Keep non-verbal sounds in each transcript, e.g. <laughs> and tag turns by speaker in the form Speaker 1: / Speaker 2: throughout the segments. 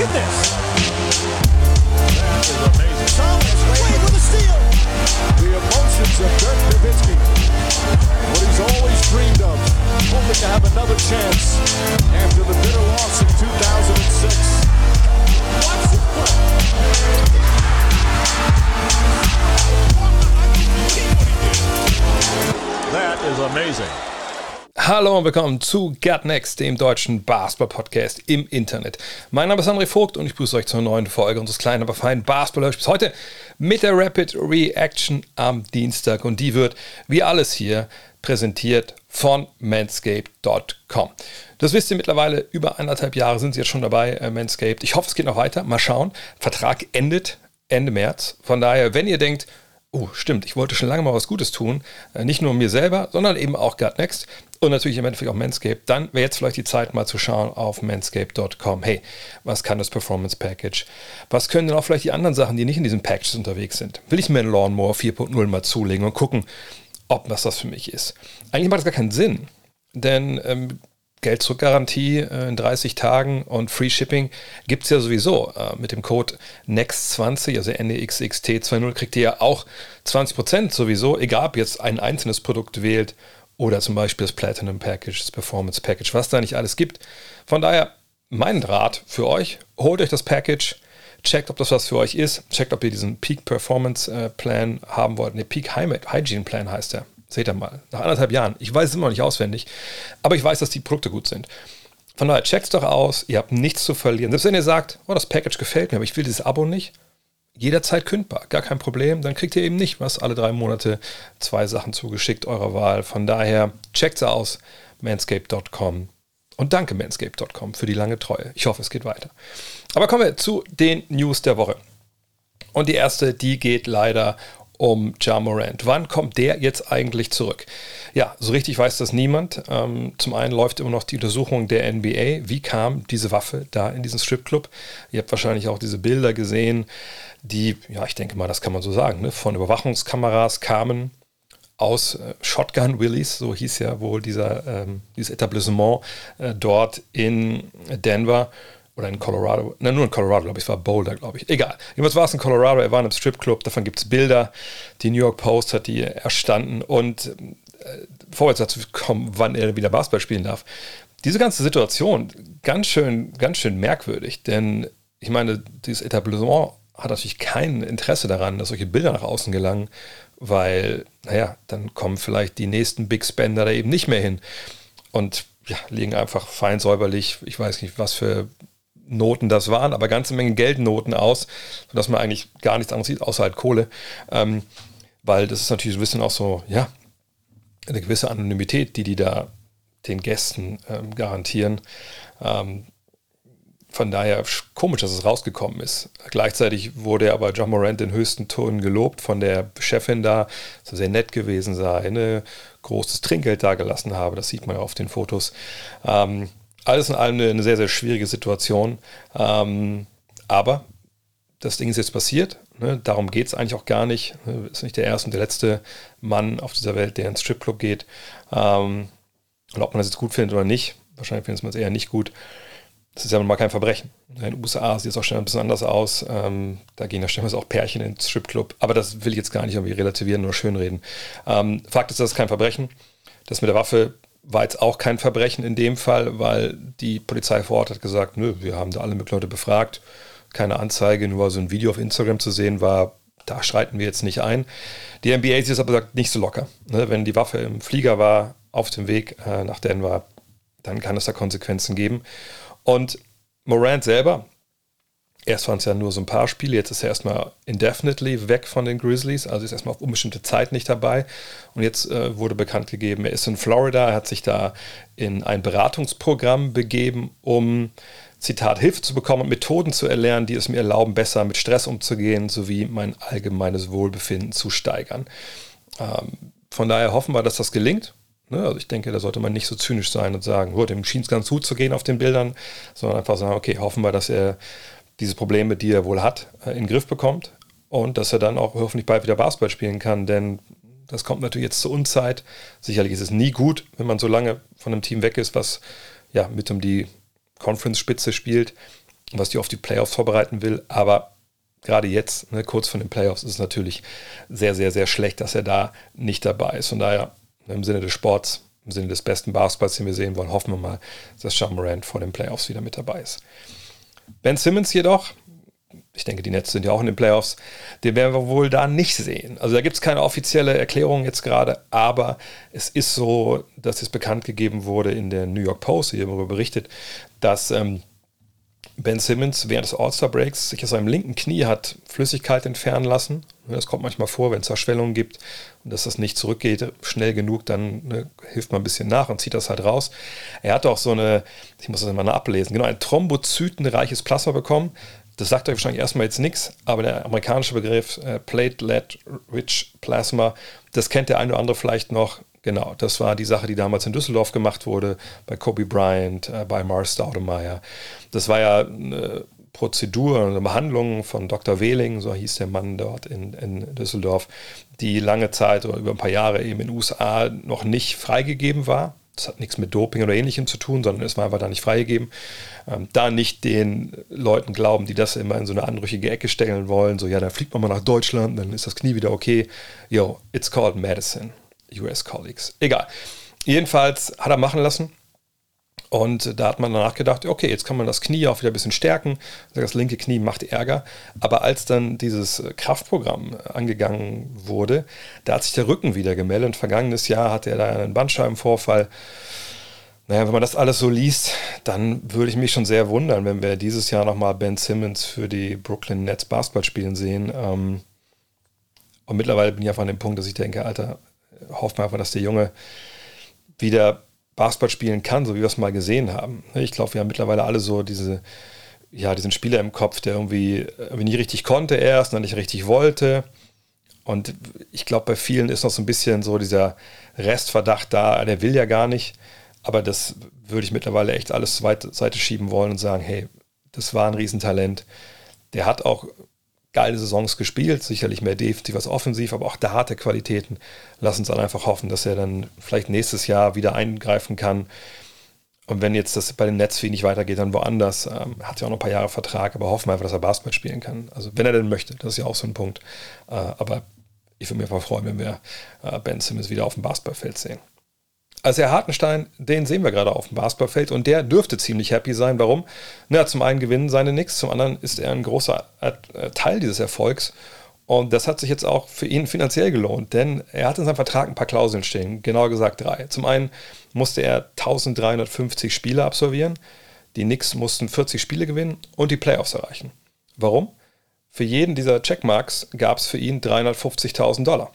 Speaker 1: Look at this. That is amazing. Thomas Wade with a steal.
Speaker 2: The emotions of Dirk Nowitzki. What he's always dreamed of. Hoping to have another chance after the bitter loss in 2006.
Speaker 1: Watch this play. That is amazing.
Speaker 3: Hallo und willkommen zu Gut Next, dem deutschen Basketball-Podcast im Internet. Mein Name ist André Vogt und ich begrüße euch zur neuen Folge unseres kleinen, aber feinen Basketball-Hörspiels. Heute mit der Rapid Reaction am Dienstag und die wird, wie alles hier, präsentiert von manscaped.com. Das wisst ihr mittlerweile, über anderthalb Jahre sind sie jetzt schon dabei, äh, Manscaped. Ich hoffe, es geht noch weiter. Mal schauen. Vertrag endet Ende März. Von daher, wenn ihr denkt, oh, stimmt, ich wollte schon lange mal was Gutes tun, äh, nicht nur mir selber, sondern eben auch Gut Next und natürlich im Endeffekt auch Manscaped, dann wäre jetzt vielleicht die Zeit mal zu schauen auf manscaped.com. Hey, was kann das Performance Package? Was können denn auch vielleicht die anderen Sachen, die nicht in diesem Package unterwegs sind? Will ich mir einen Lawnmower 4.0 mal zulegen und gucken, ob das das für mich ist? Eigentlich macht das gar keinen Sinn, denn ähm, Geld zurück Garantie äh, in 30 Tagen und Free Shipping gibt es ja sowieso. Äh, mit dem Code NEXT20, also NEXXT20, kriegt ihr ja auch 20% sowieso, egal ob jetzt ein einzelnes Produkt wählt oder zum Beispiel das Platinum Package, das Performance Package, was da nicht alles gibt. Von daher, mein Rat für euch, holt euch das Package, checkt, ob das was für euch ist, checkt, ob ihr diesen Peak Performance äh, Plan haben wollt. Ne, Peak Hygiene Plan heißt der. Seht ihr mal, nach anderthalb Jahren. Ich weiß es immer noch nicht auswendig, aber ich weiß, dass die Produkte gut sind. Von daher, checkt es doch aus, ihr habt nichts zu verlieren. Selbst wenn ihr sagt, oh, das Package gefällt mir, aber ich will dieses Abo nicht, jederzeit kündbar, gar kein Problem. Dann kriegt ihr eben nicht was, alle drei Monate zwei Sachen zugeschickt eurer Wahl. Von daher, checkt es aus, manscape.com. Und danke manscape.com für die lange Treue. Ich hoffe, es geht weiter. Aber kommen wir zu den News der Woche. Und die erste, die geht leider um Ja Morant. Wann kommt der jetzt eigentlich zurück? Ja, so richtig weiß das niemand. Ähm, zum einen läuft immer noch die Untersuchung der NBA. Wie kam diese Waffe da in diesen Stripclub? Ihr habt wahrscheinlich auch diese Bilder gesehen, die, ja, ich denke mal, das kann man so sagen, ne, von Überwachungskameras kamen aus äh, Shotgun Willies, so hieß ja wohl dieser, ähm, dieses Etablissement äh, dort in Denver oder in Colorado, nein, nur in Colorado, glaube ich, es war Boulder, glaube ich. Egal. Jedenfalls war es in Colorado, er war in einem Stripclub, davon gibt es Bilder. Die New York Post hat die erstanden und äh, vorwärts dazu kommen, wann er wieder Basketball spielen darf. Diese ganze Situation, ganz schön, ganz schön merkwürdig, denn ich meine, dieses Etablissement hat natürlich kein Interesse daran, dass solche Bilder nach außen gelangen, weil, naja, dann kommen vielleicht die nächsten Big Spender da eben nicht mehr hin und ja, liegen einfach fein säuberlich, ich weiß nicht, was für Noten das waren, aber ganze Menge Geldnoten aus, sodass man eigentlich gar nichts anderes sieht, außer halt Kohle. Ähm, weil das ist natürlich ein bisschen auch so, ja, eine gewisse Anonymität, die die da den Gästen ähm, garantieren. Ähm, von daher komisch, dass es rausgekommen ist. Gleichzeitig wurde er aber John Morant in höchsten Tönen gelobt von der Chefin da, dass er sehr nett gewesen sei, ein großes Trinkgeld da gelassen habe. Das sieht man ja auf den Fotos. Ähm, alles in allem eine, sehr, sehr schwierige Situation. Ähm, aber das Ding ist jetzt passiert. Ne? Darum geht es eigentlich auch gar nicht. Ist nicht der erste und der letzte Mann auf dieser Welt, der ins Stripclub geht. Ähm, und ob man das jetzt gut findet oder nicht, wahrscheinlich findet man es eher nicht gut. Das ist ja mal kein Verbrechen. In den USA sieht es auch schon ein bisschen anders aus. Ähm, da gehen ja stellenweise auch Pärchen ins Stripclub. Aber das will ich jetzt gar nicht irgendwie relativieren oder schönreden. Ähm, Fakt ist, das ist kein Verbrechen. Das mit der Waffe war jetzt auch kein Verbrechen in dem Fall, weil die Polizei vor Ort hat gesagt, nö, wir haben da alle möglichen Leute befragt, keine Anzeige, nur so ein Video auf Instagram zu sehen war, da schreiten wir jetzt nicht ein. Die NBA es aber gesagt, nicht so locker. Ne? Wenn die Waffe im Flieger war, auf dem Weg äh, nach Denver, dann kann es da Konsequenzen geben. Und Morant selber Erst waren es ja nur so ein paar Spiele, jetzt ist er erstmal indefinitely weg von den Grizzlies, also ist erstmal auf unbestimmte Zeit nicht dabei. Und jetzt äh, wurde bekannt gegeben, er ist in Florida, er hat sich da in ein Beratungsprogramm begeben, um, Zitat, Hilfe zu bekommen und Methoden zu erlernen, die es mir erlauben, besser mit Stress umzugehen, sowie mein allgemeines Wohlbefinden zu steigern. Ähm, von daher hoffen wir, dass das gelingt. Ne? Also ich denke, da sollte man nicht so zynisch sein und sagen, oh, dem schien es ganz gut zu gehen auf den Bildern, sondern einfach sagen, okay, hoffen wir, dass er diese Probleme, die er wohl hat, äh, in den Griff bekommt und dass er dann auch hoffentlich bald wieder Basketball spielen kann, denn das kommt natürlich jetzt zur Unzeit. Sicherlich ist es nie gut, wenn man so lange von einem Team weg ist, was ja mit um die Conference-Spitze spielt. was die auf die Playoffs vorbereiten will. Aber gerade jetzt, ne, kurz vor den Playoffs, ist es natürlich sehr, sehr, sehr schlecht, dass er da nicht dabei ist. Von daher, im Sinne des Sports, im Sinne des besten Basketballs, den wir sehen wollen, hoffen wir mal, dass Sean Morant vor den Playoffs wieder mit dabei ist. Ben Simmons jedoch, ich denke, die Nets sind ja auch in den Playoffs, den werden wir wohl da nicht sehen. Also da gibt es keine offizielle Erklärung jetzt gerade, aber es ist so, dass es bekannt gegeben wurde in der New York Post, hier darüber berichtet, dass ähm, Ben Simmons während des All-Star-Breaks sich aus seinem linken Knie hat Flüssigkeit entfernen lassen. Das kommt manchmal vor, wenn es Zerschwellungen gibt und dass das nicht zurückgeht schnell genug, dann ne, hilft man ein bisschen nach und zieht das halt raus. Er hat auch so eine, ich muss das mal ablesen, genau, ein thrombozytenreiches Plasma bekommen. Das sagt euch wahrscheinlich erstmal jetzt nichts, aber der amerikanische Begriff äh, Platelet-Rich Plasma, das kennt der eine oder andere vielleicht noch. Genau, das war die Sache, die damals in Düsseldorf gemacht wurde, bei Kobe Bryant, äh, bei Mars Staudemeyer. Das war ja eine Prozedur, eine Behandlung von Dr. Wehling, so hieß der Mann dort in, in Düsseldorf, die lange Zeit oder über ein paar Jahre eben in den USA noch nicht freigegeben war. Das hat nichts mit Doping oder ähnlichem zu tun, sondern es war einfach da nicht freigegeben. Ähm, da nicht den Leuten glauben, die das immer in so eine anrüchige Ecke stellen wollen, so ja, dann fliegt man mal nach Deutschland, dann ist das Knie wieder okay. Yo, it's called medicine. US Colleagues. Egal. Jedenfalls hat er machen lassen. Und da hat man danach gedacht, okay, jetzt kann man das Knie auch wieder ein bisschen stärken. Das linke Knie macht Ärger. Aber als dann dieses Kraftprogramm angegangen wurde, da hat sich der Rücken wieder gemeldet. Und vergangenes Jahr hatte er da einen Bandscheibenvorfall. Naja, wenn man das alles so liest, dann würde ich mich schon sehr wundern, wenn wir dieses Jahr nochmal Ben Simmons für die Brooklyn Nets Basketball spielen sehen. Ähm, und mittlerweile bin ich einfach an dem Punkt, dass ich denke, Alter, hoffen wir einfach, dass der Junge wieder Basketball spielen kann, so wie wir es mal gesehen haben. Ich glaube, wir haben mittlerweile alle so diese, ja, diesen Spieler im Kopf, der irgendwie, irgendwie nie richtig konnte erst, dann nicht richtig wollte. Und ich glaube, bei vielen ist noch so ein bisschen so dieser Restverdacht da, der will ja gar nicht. Aber das würde ich mittlerweile echt alles zur Seite schieben wollen und sagen, hey, das war ein Riesentalent. Der hat auch geile Saisons gespielt, sicherlich mehr defensiv als offensiv, aber auch da hat er Qualitäten. Lass uns dann einfach hoffen, dass er dann vielleicht nächstes Jahr wieder eingreifen kann. Und wenn jetzt das bei den Nets nicht weitergeht, dann woanders. Ähm, hat ja auch noch ein paar Jahre Vertrag, aber hoffen wir einfach, dass er Basketball spielen kann. Also wenn er denn möchte, das ist ja auch so ein Punkt. Äh, aber ich würde mich einfach freuen, wenn wir äh, Ben Simmons wieder auf dem Basketballfeld sehen. Also Herr Hartenstein, den sehen wir gerade auf dem Basketballfeld und der dürfte ziemlich happy sein. Warum? Na, zum einen gewinnen seine Knicks, zum anderen ist er ein großer äh, Teil dieses Erfolgs. Und das hat sich jetzt auch für ihn finanziell gelohnt, denn er hat in seinem Vertrag ein paar Klauseln stehen, genauer gesagt drei. Zum einen musste er 1350 Spiele absolvieren, die Knicks mussten 40 Spiele gewinnen und die Playoffs erreichen. Warum? Für jeden dieser Checkmarks gab es für ihn 350.000 Dollar.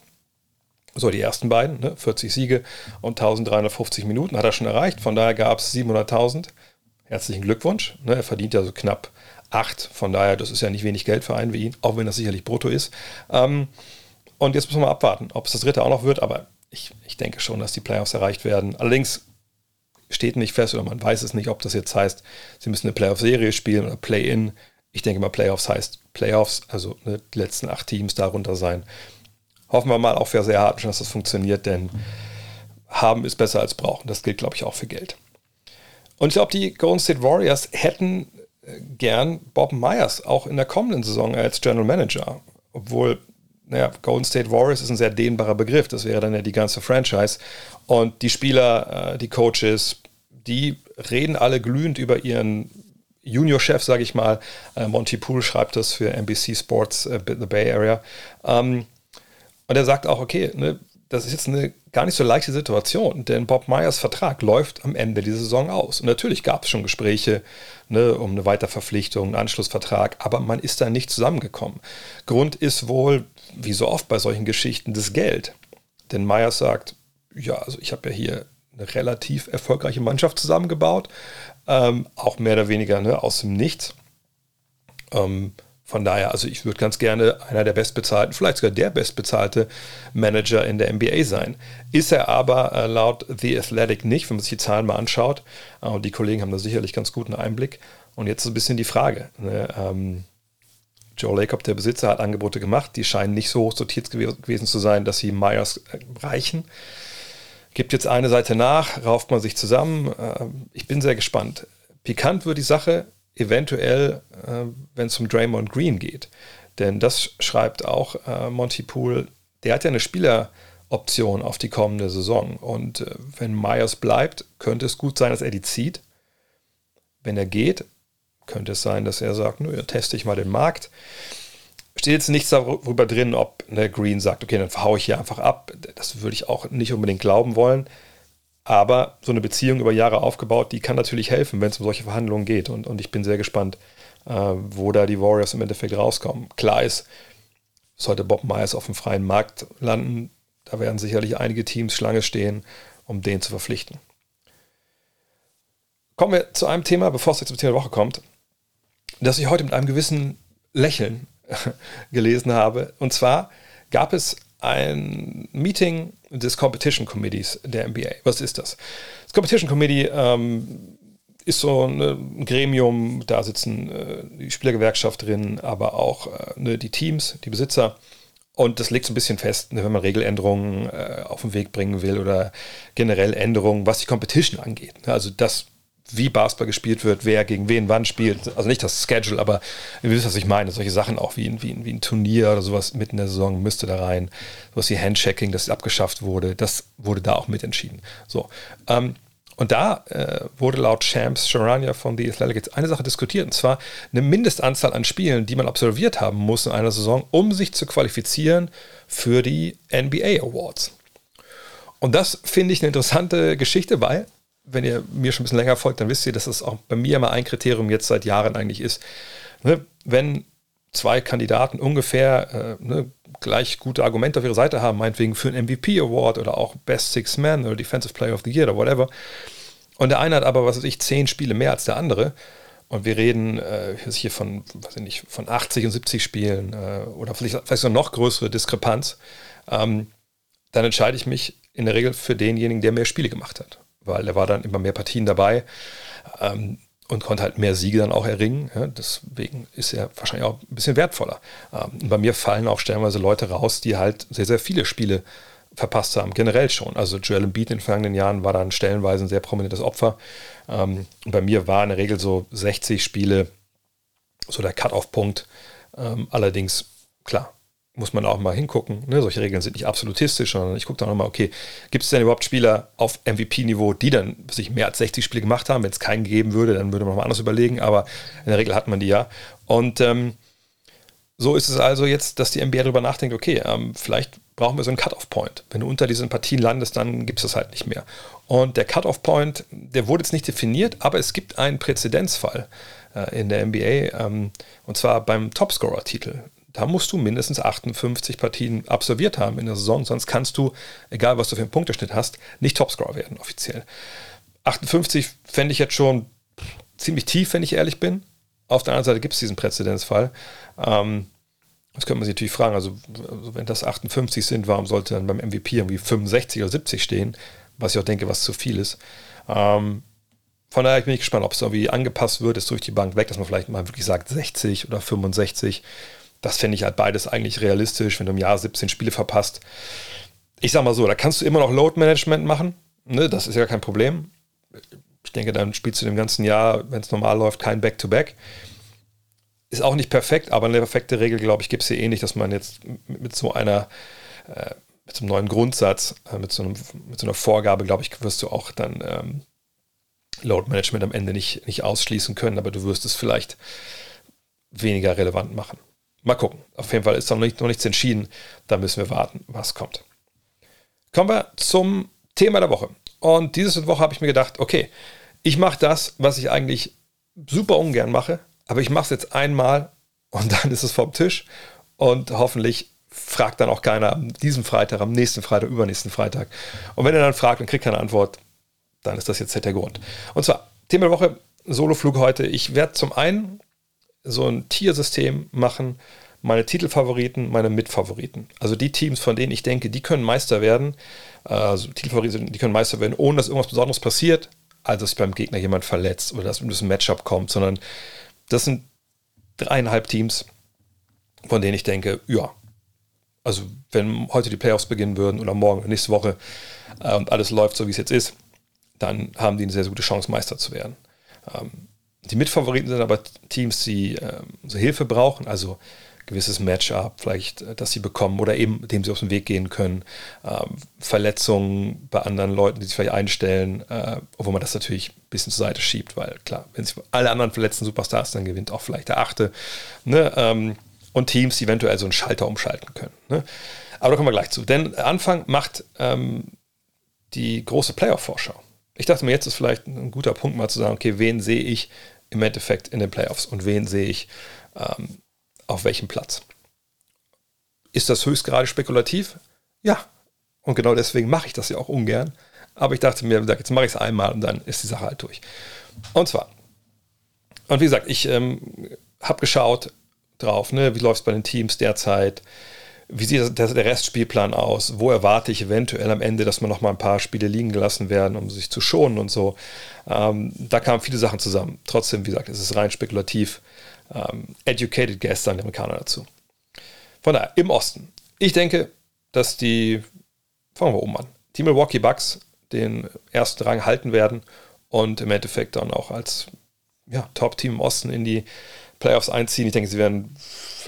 Speaker 3: So, die ersten beiden, ne, 40 Siege und 1350 Minuten hat er schon erreicht. Von daher gab es 700.000. Herzlichen Glückwunsch. Ne, er verdient ja so knapp 8. Von daher, das ist ja nicht wenig Geld für einen wie ihn, auch wenn das sicherlich brutto ist. Ähm, und jetzt müssen wir mal abwarten, ob es das dritte auch noch wird. Aber ich, ich denke schon, dass die Playoffs erreicht werden. Allerdings steht nicht fest oder man weiß es nicht, ob das jetzt heißt, sie müssen eine Playoff-Serie spielen oder Play-In. Ich denke mal, Playoffs heißt Playoffs, also ne, die letzten acht Teams darunter sein hoffen wir mal auch für sehr hart, dass das funktioniert, denn haben ist besser als brauchen. Das gilt, glaube ich, auch für Geld. Und ich glaube, die Golden State Warriors hätten äh, gern Bob Myers auch in der kommenden Saison als General Manager. Obwohl, naja, Golden State Warriors ist ein sehr dehnbarer Begriff. Das wäre dann ja die ganze Franchise. Und die Spieler, äh, die Coaches, die reden alle glühend über ihren Junior-Chef, sage ich mal. Äh, Monty Poole schreibt das für NBC Sports The Bay Area. Ähm, und er sagt auch, okay, ne, das ist jetzt eine gar nicht so leichte Situation, denn Bob Myers Vertrag läuft am Ende dieser Saison aus. Und natürlich gab es schon Gespräche ne, um eine Weiterverpflichtung, einen Anschlussvertrag, aber man ist da nicht zusammengekommen. Grund ist wohl, wie so oft bei solchen Geschichten, das Geld. Denn Myers sagt, ja, also ich habe ja hier eine relativ erfolgreiche Mannschaft zusammengebaut, ähm, auch mehr oder weniger ne, aus dem Nichts. Ähm, von daher, also ich würde ganz gerne einer der bestbezahlten, vielleicht sogar der bestbezahlte Manager in der NBA sein. Ist er aber äh, laut The Athletic nicht, wenn man sich die Zahlen mal anschaut. Äh, und die Kollegen haben da sicherlich ganz guten Einblick. Und jetzt ist ein bisschen die Frage. Ne? Ähm, Joe Lacob, der Besitzer, hat Angebote gemacht. Die scheinen nicht so hoch sortiert gewesen zu sein, dass sie Myers äh, reichen. Gibt jetzt eine Seite nach, rauft man sich zusammen. Ich bin sehr gespannt. Pikant wird die Sache, eventuell, äh, wenn es um Draymond Green geht. Denn das schreibt auch äh, Monty Poole, der hat ja eine Spieleroption auf die kommende Saison. Und äh, wenn Myers bleibt, könnte es gut sein, dass er die zieht. Wenn er geht, könnte es sein, dass er sagt, nö, teste ich mal den Markt. Steht jetzt nichts darüber drin, ob der Green sagt, okay, dann verhaue ich hier einfach ab. Das würde ich auch nicht unbedingt glauben wollen. Aber so eine Beziehung über Jahre aufgebaut, die kann natürlich helfen, wenn es um solche Verhandlungen geht. Und, und ich bin sehr gespannt, äh, wo da die Warriors im Endeffekt rauskommen. Klar ist, sollte Bob Myers auf dem freien Markt landen, da werden sicherlich einige Teams Schlange stehen, um den zu verpflichten. Kommen wir zu einem Thema, bevor es jetzt zum Thema der Woche kommt, das ich heute mit einem gewissen Lächeln <laughs> gelesen habe. Und zwar gab es ein Meeting des Competition Committees der NBA. Was ist das? Das Competition Committee ähm, ist so ein Gremium, da sitzen äh, die Spielergewerkschaft drin, aber auch äh, ne, die Teams, die Besitzer. Und das legt so ein bisschen fest, ne, wenn man Regeländerungen äh, auf den Weg bringen will oder generell Änderungen, was die Competition angeht. Also das wie Basketball gespielt wird, wer gegen wen wann spielt. Also nicht das Schedule, aber ihr wisst, was ich meine. Solche Sachen auch wie, wie, wie ein Turnier oder sowas mitten in der Saison müsste da rein. Sowas wie Handchecking, das abgeschafft wurde, das wurde da auch mitentschieden. So. Ähm, und da äh, wurde laut Shams Sharania von The Athletic eine Sache diskutiert, und zwar eine Mindestanzahl an Spielen, die man absolviert haben muss in einer Saison, um sich zu qualifizieren für die NBA Awards. Und das finde ich eine interessante Geschichte, weil wenn ihr mir schon ein bisschen länger folgt, dann wisst ihr, dass das auch bei mir immer ein Kriterium jetzt seit Jahren eigentlich ist. Ne? Wenn zwei Kandidaten ungefähr äh, ne, gleich gute Argumente auf ihrer Seite haben, meinetwegen für einen MVP Award oder auch Best Six Man oder Defensive Player of the Year oder whatever. Und der eine hat aber, was weiß ich, zehn Spiele mehr als der andere. Und wir reden äh, hier von, weiß ich nicht, von 80 und 70 Spielen äh, oder vielleicht, vielleicht so noch größere Diskrepanz. Ähm, dann entscheide ich mich in der Regel für denjenigen, der mehr Spiele gemacht hat weil er war dann immer mehr Partien dabei ähm, und konnte halt mehr Siege dann auch erringen. Ja, deswegen ist er wahrscheinlich auch ein bisschen wertvoller. Ähm, bei mir fallen auch stellenweise Leute raus, die halt sehr, sehr viele Spiele verpasst haben, generell schon. Also Joel Embiid in den vergangenen Jahren war dann stellenweise ein sehr prominentes Opfer. Ähm, bei mir war in der Regel so 60 Spiele so der Cut-off-Punkt. Ähm, allerdings, klar, muss man auch mal hingucken. Ne? Solche Regeln sind nicht absolutistisch, sondern ich gucke dann nochmal, okay, gibt es denn überhaupt Spieler auf MVP-Niveau, die dann sich mehr als 60 Spiele gemacht haben? Wenn es keinen geben würde, dann würde man nochmal anders überlegen, aber in der Regel hat man die ja. Und ähm, so ist es also jetzt, dass die NBA darüber nachdenkt, okay, ähm, vielleicht brauchen wir so einen Cut-off-Point. Wenn du unter diesen Partien landest, dann gibt es das halt nicht mehr. Und der Cut-off-Point, der wurde jetzt nicht definiert, aber es gibt einen Präzedenzfall äh, in der NBA, ähm, und zwar beim Topscorer-Titel da musst du mindestens 58 Partien absolviert haben in der Saison, sonst kannst du, egal was du für einen Punkteschnitt hast, nicht Topscorer werden offiziell. 58 fände ich jetzt schon ziemlich tief, wenn ich ehrlich bin. Auf der anderen Seite gibt es diesen Präzedenzfall. Ähm, das könnte man sich natürlich fragen, also, also, wenn das 58 sind, warum sollte dann beim MVP irgendwie 65 oder 70 stehen? Was ich auch denke, was zu viel ist. Ähm, von daher bin ich gespannt, ob es irgendwie angepasst wird, ist durch die Bank weg, dass man vielleicht mal wirklich sagt 60 oder 65. Das fände ich halt beides eigentlich realistisch, wenn du im Jahr 17 Spiele verpasst. Ich sag mal so, da kannst du immer noch Load Management machen. Ne? Das ist ja kein Problem. Ich denke, dann spielst du im ganzen Jahr, wenn es normal läuft, kein Back-to-Back. Ist auch nicht perfekt, aber eine perfekte Regel, glaube ich, gibt es hier ähnlich, dass man jetzt mit so einer, äh, mit so einem neuen Grundsatz, äh, mit, so einem, mit so einer Vorgabe, glaube ich, wirst du auch dann ähm, Load Management am Ende nicht, nicht ausschließen können, aber du wirst es vielleicht weniger relevant machen. Mal gucken. Auf jeden Fall ist noch, nicht, noch nichts entschieden. Da müssen wir warten, was kommt. Kommen wir zum Thema der Woche. Und diese Woche habe ich mir gedacht, okay, ich mache das, was ich eigentlich super ungern mache, aber ich mache es jetzt einmal und <laughs> dann ist es vom Tisch und hoffentlich fragt dann auch keiner am diesem Freitag, am nächsten Freitag, übernächsten Freitag. Und wenn er dann fragt und kriegt keine Antwort, dann ist das jetzt der Grund. Und zwar, Thema der Woche, Soloflug heute. Ich werde zum einen so ein Tiersystem machen, meine Titelfavoriten, meine Mitfavoriten. Also die Teams, von denen ich denke, die können Meister werden, also Titelfavoriten, die können Meister werden, ohne dass irgendwas Besonderes passiert, also dass beim Gegner jemand verletzt oder dass ein Matchup kommt, sondern das sind dreieinhalb Teams, von denen ich denke, ja, also wenn heute die Playoffs beginnen würden oder morgen, nächste Woche äh, und alles läuft so, wie es jetzt ist, dann haben die eine sehr gute Chance, Meister zu werden. Ähm, die Mitfavoriten sind aber Teams, die äh, so Hilfe brauchen, also gewisses Matchup vielleicht, äh, das sie bekommen oder eben dem sie aus dem Weg gehen können. Ähm, Verletzungen bei anderen Leuten, die sich vielleicht einstellen, äh, obwohl man das natürlich ein bisschen zur Seite schiebt, weil klar, wenn sich alle anderen verletzten Superstars, dann gewinnt auch vielleicht der Achte. Ne? Ähm, und Teams, die eventuell so einen Schalter umschalten können. Ne? Aber da kommen wir gleich zu. Denn Anfang macht ähm, die große Playoff-Vorschau. Ich dachte mir, jetzt ist vielleicht ein guter Punkt mal zu sagen, okay, wen sehe ich im Endeffekt in den Playoffs und wen sehe ich ähm, auf welchem Platz. Ist das höchst gerade spekulativ? Ja. Und genau deswegen mache ich das ja auch ungern. Aber ich dachte mir, jetzt mache ich es einmal und dann ist die Sache halt durch. Und zwar, und wie gesagt, ich ähm, habe geschaut drauf, ne, wie läuft es bei den Teams derzeit, wie sieht der Restspielplan aus, wo erwarte ich eventuell am Ende, dass man noch mal ein paar Spiele liegen gelassen werden, um sich zu schonen und so. Ähm, da kamen viele Sachen zusammen. Trotzdem, wie gesagt, es ist rein spekulativ ähm, educated Guess, sagen die Amerikaner dazu. Von daher, im Osten. Ich denke, dass die, fangen wir oben an, die Milwaukee Bucks den ersten Rang halten werden und im Endeffekt dann auch als ja, Top-Team im Osten in die Playoffs einziehen. Ich denke, sie werden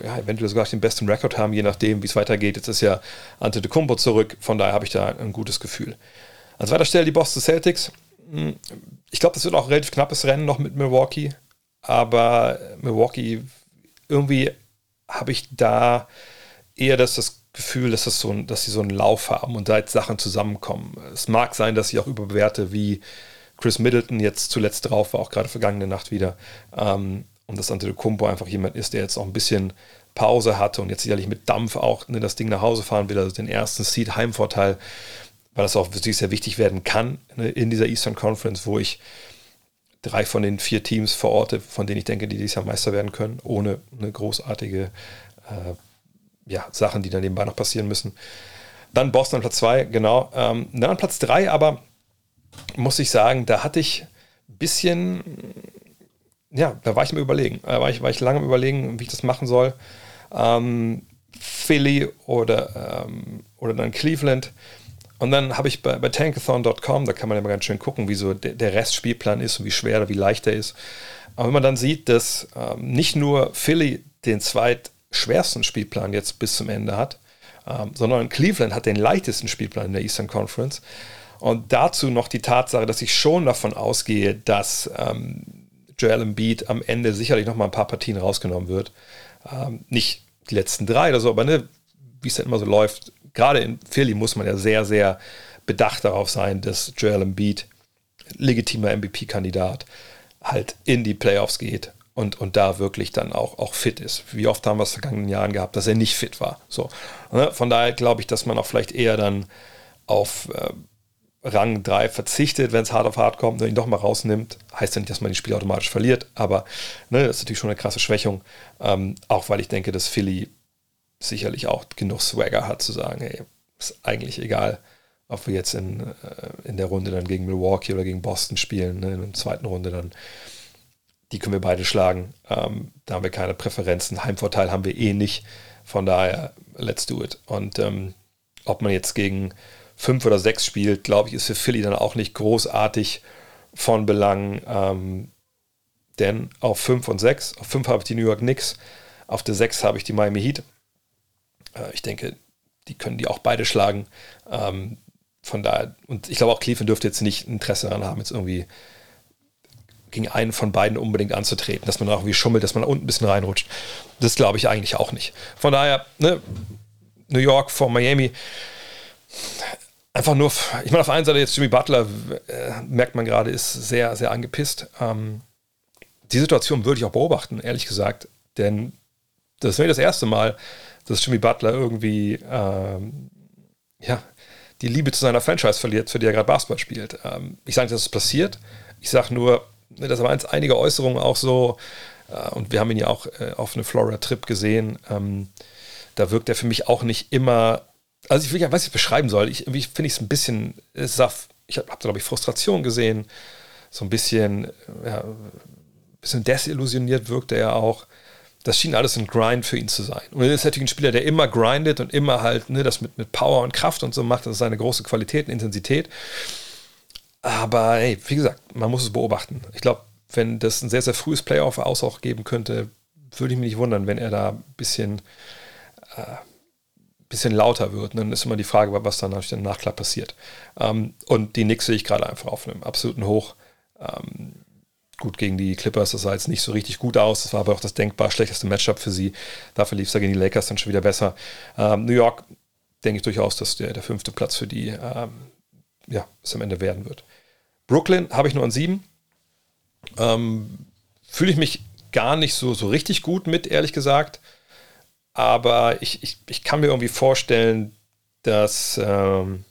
Speaker 3: ja, eventuell sogar den besten Rekord haben, je nachdem, wie es weitergeht. Jetzt ist ja Ante de Kumpo zurück, von daher habe ich da ein gutes Gefühl. An zweiter Stelle die Boston Celtics. Hm, ich glaube, das wird auch ein relativ knappes Rennen noch mit Milwaukee aber Milwaukee, irgendwie habe ich da eher das, das Gefühl, dass, das so dass sie so einen Lauf haben und da jetzt Sachen zusammenkommen. Es mag sein, dass ich auch überbewerte, wie Chris Middleton jetzt zuletzt drauf war, auch gerade vergangene Nacht wieder. Ähm, und dass Antetokounmpo einfach jemand ist, der jetzt auch ein bisschen Pause hatte und jetzt sicherlich mit Dampf auch ne, das Ding nach Hause fahren will, also den ersten Seed-Heimvorteil, weil das auch wirklich sehr wichtig werden kann ne, in dieser Eastern Conference, wo ich drei von den vier Teams vor Ort, von denen ich denke, die dieses Jahr Meister werden können, ohne eine großartige äh, ja, Sachen, die dann nebenbei noch passieren müssen. Dann Boston Platz 2, genau. Ähm, dann Platz 3, aber muss ich sagen, da hatte ich ein bisschen, ja, da war ich mir überlegen. Da war ich, war ich lange überlegen, wie ich das machen soll. Ähm, Philly oder, ähm, oder dann Cleveland. Und dann habe ich bei, bei tankathon.com, da kann man ja mal ganz schön gucken, wie so der, der Restspielplan ist und wie schwer oder wie leicht er ist. Aber wenn man dann sieht, dass ähm, nicht nur Philly den zweitschwersten Spielplan jetzt bis zum Ende hat, ähm, sondern Cleveland hat den leichtesten Spielplan in der Eastern Conference. Und dazu noch die Tatsache, dass ich schon davon ausgehe, dass ähm, Joel Embiid am Ende sicherlich noch mal ein paar Partien rausgenommen wird. Ähm, nicht die letzten drei oder so, aber ne, wie es dann immer so läuft, gerade in Philly muss man ja sehr, sehr bedacht darauf sein, dass Joel Embiid, legitimer MVP-Kandidat, halt in die Playoffs geht und, und da wirklich dann auch, auch fit ist. Wie oft haben wir es in den vergangenen Jahren gehabt, dass er nicht fit war. So, ne? Von daher glaube ich, dass man auch vielleicht eher dann auf äh, Rang 3 verzichtet, wenn es hart auf hart kommt und ihn doch mal rausnimmt. Heißt ja nicht, dass man die Spiele automatisch verliert, aber ne, das ist natürlich schon eine krasse Schwächung. Ähm, auch weil ich denke, dass Philly sicherlich auch genug Swagger hat, zu sagen, hey, ist eigentlich egal, ob wir jetzt in, äh, in der Runde dann gegen Milwaukee oder gegen Boston spielen, ne, in der zweiten Runde dann. Die können wir beide schlagen. Ähm, da haben wir keine Präferenzen. Heimvorteil haben wir eh nicht. Von daher, let's do it. Und ähm, ob man jetzt gegen fünf oder sechs spielt, glaube ich, ist für Philly dann auch nicht großartig von Belang. Ähm, denn auf fünf und sechs, auf fünf habe ich die New York Knicks, auf der sechs habe ich die Miami Heat. Äh, ich denke, die können die auch beide schlagen. Ähm, von daher, und ich glaube auch Cleveland dürfte jetzt nicht Interesse daran haben, jetzt irgendwie gegen einen von beiden unbedingt anzutreten, dass man irgendwie schummelt, dass man unten ein bisschen reinrutscht. Das glaube ich eigentlich auch nicht. Von daher, ne, New York vor Miami. Einfach nur, ich meine, auf der einen Seite jetzt Jimmy Butler, äh, merkt man gerade, ist sehr, sehr angepisst. Ähm, die Situation würde ich auch beobachten, ehrlich gesagt, denn das wäre das erste Mal, dass Jimmy Butler irgendwie ähm, ja, die Liebe zu seiner Franchise verliert, für die er gerade Basketball spielt. Ähm, ich sage nicht, dass es passiert. Ich sage nur, ne, das waren einige Äußerungen auch so, äh, und wir haben ihn ja auch äh, auf eine Florida-Trip gesehen. Ähm, da wirkt er für mich auch nicht immer. Also ich will ja, was ich beschreiben soll. Ich, ich finde es ein bisschen, ich habe, hab da glaube ich Frustration gesehen, so ein bisschen, ja, ein bisschen desillusioniert wirkte er auch das schien alles ein Grind für ihn zu sein. Und er ist natürlich ein Spieler, der immer grindet und immer halt ne, das mit, mit Power und Kraft und so macht. Das ist seine große Qualität und Intensität. Aber hey, wie gesagt, man muss es beobachten. Ich glaube, wenn das ein sehr, sehr frühes Playoff aus auch geben könnte, würde ich mich nicht wundern, wenn er da ein bisschen, äh, bisschen lauter wird. Und dann ist immer die Frage, was dann im Nachklapp passiert. Ähm, und die Knicks sehe ich gerade einfach auf einem absoluten Hoch. Ähm, gut gegen die Clippers, das sah jetzt nicht so richtig gut aus. Das war aber auch das denkbar schlechteste Matchup für sie. Dafür lief es ja gegen die Lakers dann schon wieder besser. Ähm, New York denke ich durchaus, dass der, der fünfte Platz für die ähm, ja, es am Ende werden wird. Brooklyn habe ich nur an sieben. Ähm, Fühle ich mich gar nicht so, so richtig gut mit, ehrlich gesagt. Aber ich, ich, ich kann mir irgendwie vorstellen, dass ähm,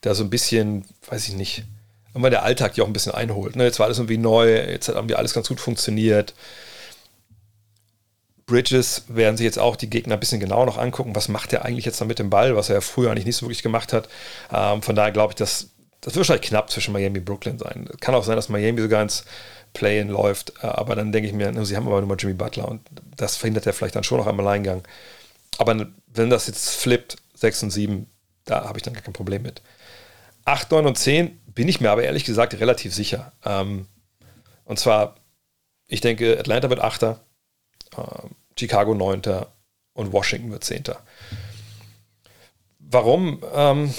Speaker 3: da so ein bisschen, weiß ich nicht, immer der Alltag die auch ein bisschen einholt. Ne? Jetzt war alles irgendwie neu, jetzt haben wir alles ganz gut funktioniert. Bridges werden sich jetzt auch die Gegner ein bisschen genauer noch angucken, was macht er eigentlich jetzt da mit dem Ball, was er ja früher eigentlich nicht so wirklich gemacht hat. Ähm, von daher glaube ich, dass das wird wahrscheinlich knapp zwischen Miami und Brooklyn sein. Kann auch sein, dass Miami sogar ins Play-In läuft, äh, aber dann denke ich mir, sie haben aber nur mal Jimmy Butler und das verhindert er vielleicht dann schon noch am Alleingang. Aber wenn das jetzt flippt, 6 und 7, da habe ich dann gar kein Problem mit. 8, 9 und 10 bin ich mir aber ehrlich gesagt relativ sicher. Ähm, und zwar, ich denke, Atlanta wird 8. Ähm, Chicago 9. und Washington wird 10. Warum? Ähm,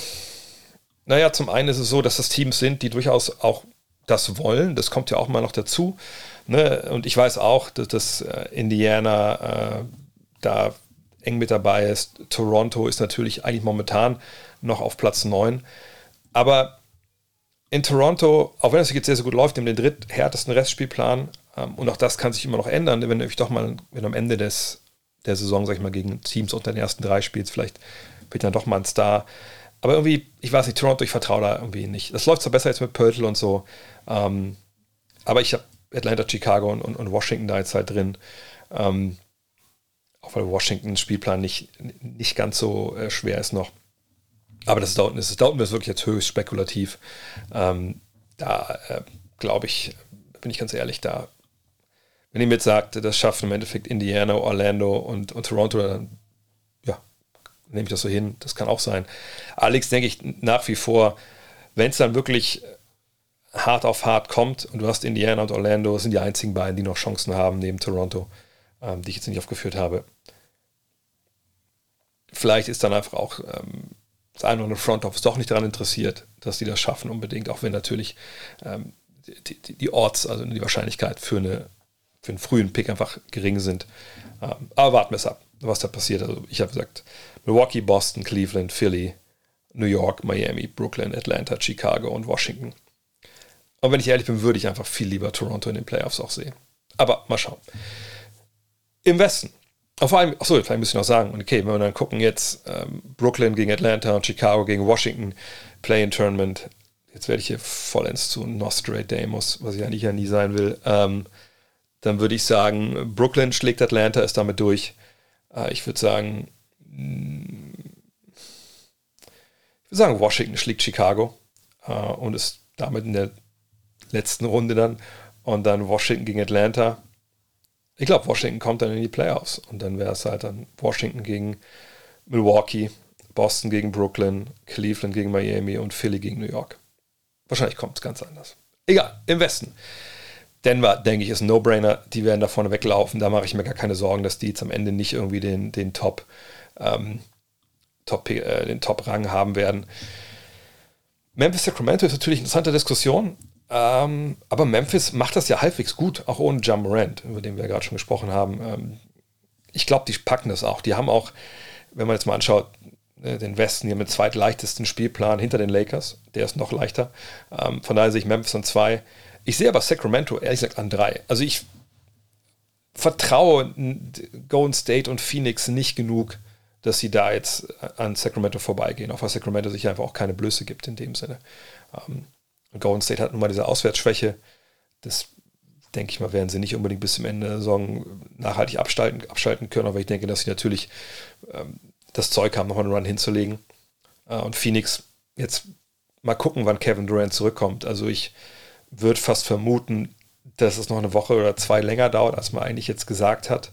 Speaker 3: naja, zum einen ist es so, dass das Teams sind, die durchaus auch das wollen. Das kommt ja auch mal noch dazu. Ne? Und ich weiß auch, dass, dass äh, Indiana äh, da eng mit dabei ist. Toronto ist natürlich eigentlich momentan noch auf Platz 9. Aber in Toronto, auch wenn es jetzt sehr, sehr gut läuft, in den dritthärtesten Restspielplan, ähm, und auch das kann sich immer noch ändern, wenn du doch mal, wenn am Ende des, der Saison, sag ich mal, gegen Teams unter den ersten drei spielst, vielleicht wird dann doch mal ein Star. Aber irgendwie, ich weiß nicht, Toronto, ich vertraue da irgendwie nicht. Das läuft zwar besser jetzt mit Pörtl und so, ähm, aber ich habe Atlanta, Chicago und, und, und, Washington da jetzt halt drin. Ähm, auch weil Washington Spielplan nicht, nicht ganz so äh, schwer ist noch. Aber das ist da unten, das ist ist wirklich jetzt höchst spekulativ. Ähm, da äh, glaube ich, bin ich ganz ehrlich, da, wenn ihr mir sagt, das schaffen im Endeffekt Indiana, Orlando und, und Toronto, dann nehme ich das so hin. Das kann auch sein. Alex denke ich nach wie vor, wenn es dann wirklich hart auf hart kommt und du hast Indiana und Orlando, sind die einzigen beiden, die noch Chancen haben, neben Toronto, ähm, die ich jetzt nicht aufgeführt habe. Vielleicht ist dann einfach auch ähm, das eine oder andere Front Office doch nicht daran interessiert, dass die das schaffen unbedingt, auch wenn natürlich ähm, die, die, die, Orts, also die Wahrscheinlichkeit für, eine, für einen frühen Pick einfach gering sind. Ähm, aber warten wir es ab, was da passiert. Also ich habe gesagt, Milwaukee, Boston, Cleveland, Philly, New York, Miami, Brooklyn, Atlanta, Chicago und Washington. Und wenn ich ehrlich bin, würde ich einfach viel lieber Toronto in den Playoffs auch sehen. Aber mal schauen. Im Westen vor allem, achso, vielleicht müssen wir noch sagen, okay, wenn wir dann gucken jetzt ähm, Brooklyn gegen Atlanta und Chicago gegen Washington, Play-in-Tournament, jetzt werde ich hier vollends zu Nostradamus, was ich eigentlich ja nie sein will, ähm, dann würde ich sagen, Brooklyn schlägt Atlanta, ist damit durch. Äh, ich würde sagen, ich würde sagen, Washington schlägt Chicago äh, und ist damit in der letzten Runde dann. Und dann Washington gegen Atlanta ich glaube, Washington kommt dann in die Playoffs und dann wäre es halt dann Washington gegen Milwaukee, Boston gegen Brooklyn, Cleveland gegen Miami und Philly gegen New York. Wahrscheinlich kommt es ganz anders. Egal, im Westen. Denver, denke ich, ist ein No-Brainer. Die werden da vorne weglaufen. Da mache ich mir gar keine Sorgen, dass die jetzt am Ende nicht irgendwie den, den Top, ähm, Top, äh, den Top-Rang haben werden. Memphis Sacramento ist natürlich eine interessante Diskussion. Ähm, aber Memphis macht das ja halbwegs gut, auch ohne Jump Morant, über den wir gerade schon gesprochen haben. Ähm, ich glaube, die packen das auch. Die haben auch, wenn man jetzt mal anschaut, äh, den Westen, haben den zweitleichtesten Spielplan hinter den Lakers. Der ist noch leichter. Ähm, von daher sehe ich Memphis an zwei. Ich sehe aber Sacramento ehrlich gesagt an drei. Also ich vertraue Golden State und Phoenix nicht genug, dass sie da jetzt an Sacramento vorbeigehen, auch weil Sacramento sich einfach auch keine Blöße gibt in dem Sinne. Ähm, Golden State hat nun mal diese Auswärtsschwäche. Das denke ich mal, werden sie nicht unbedingt bis zum Ende der Saison nachhaltig abschalten, abschalten können, aber ich denke, dass sie natürlich ähm, das Zeug haben, nochmal einen Run hinzulegen. Äh, und Phoenix, jetzt mal gucken, wann Kevin Durant zurückkommt. Also ich würde fast vermuten, dass es noch eine Woche oder zwei länger dauert, als man eigentlich jetzt gesagt hat.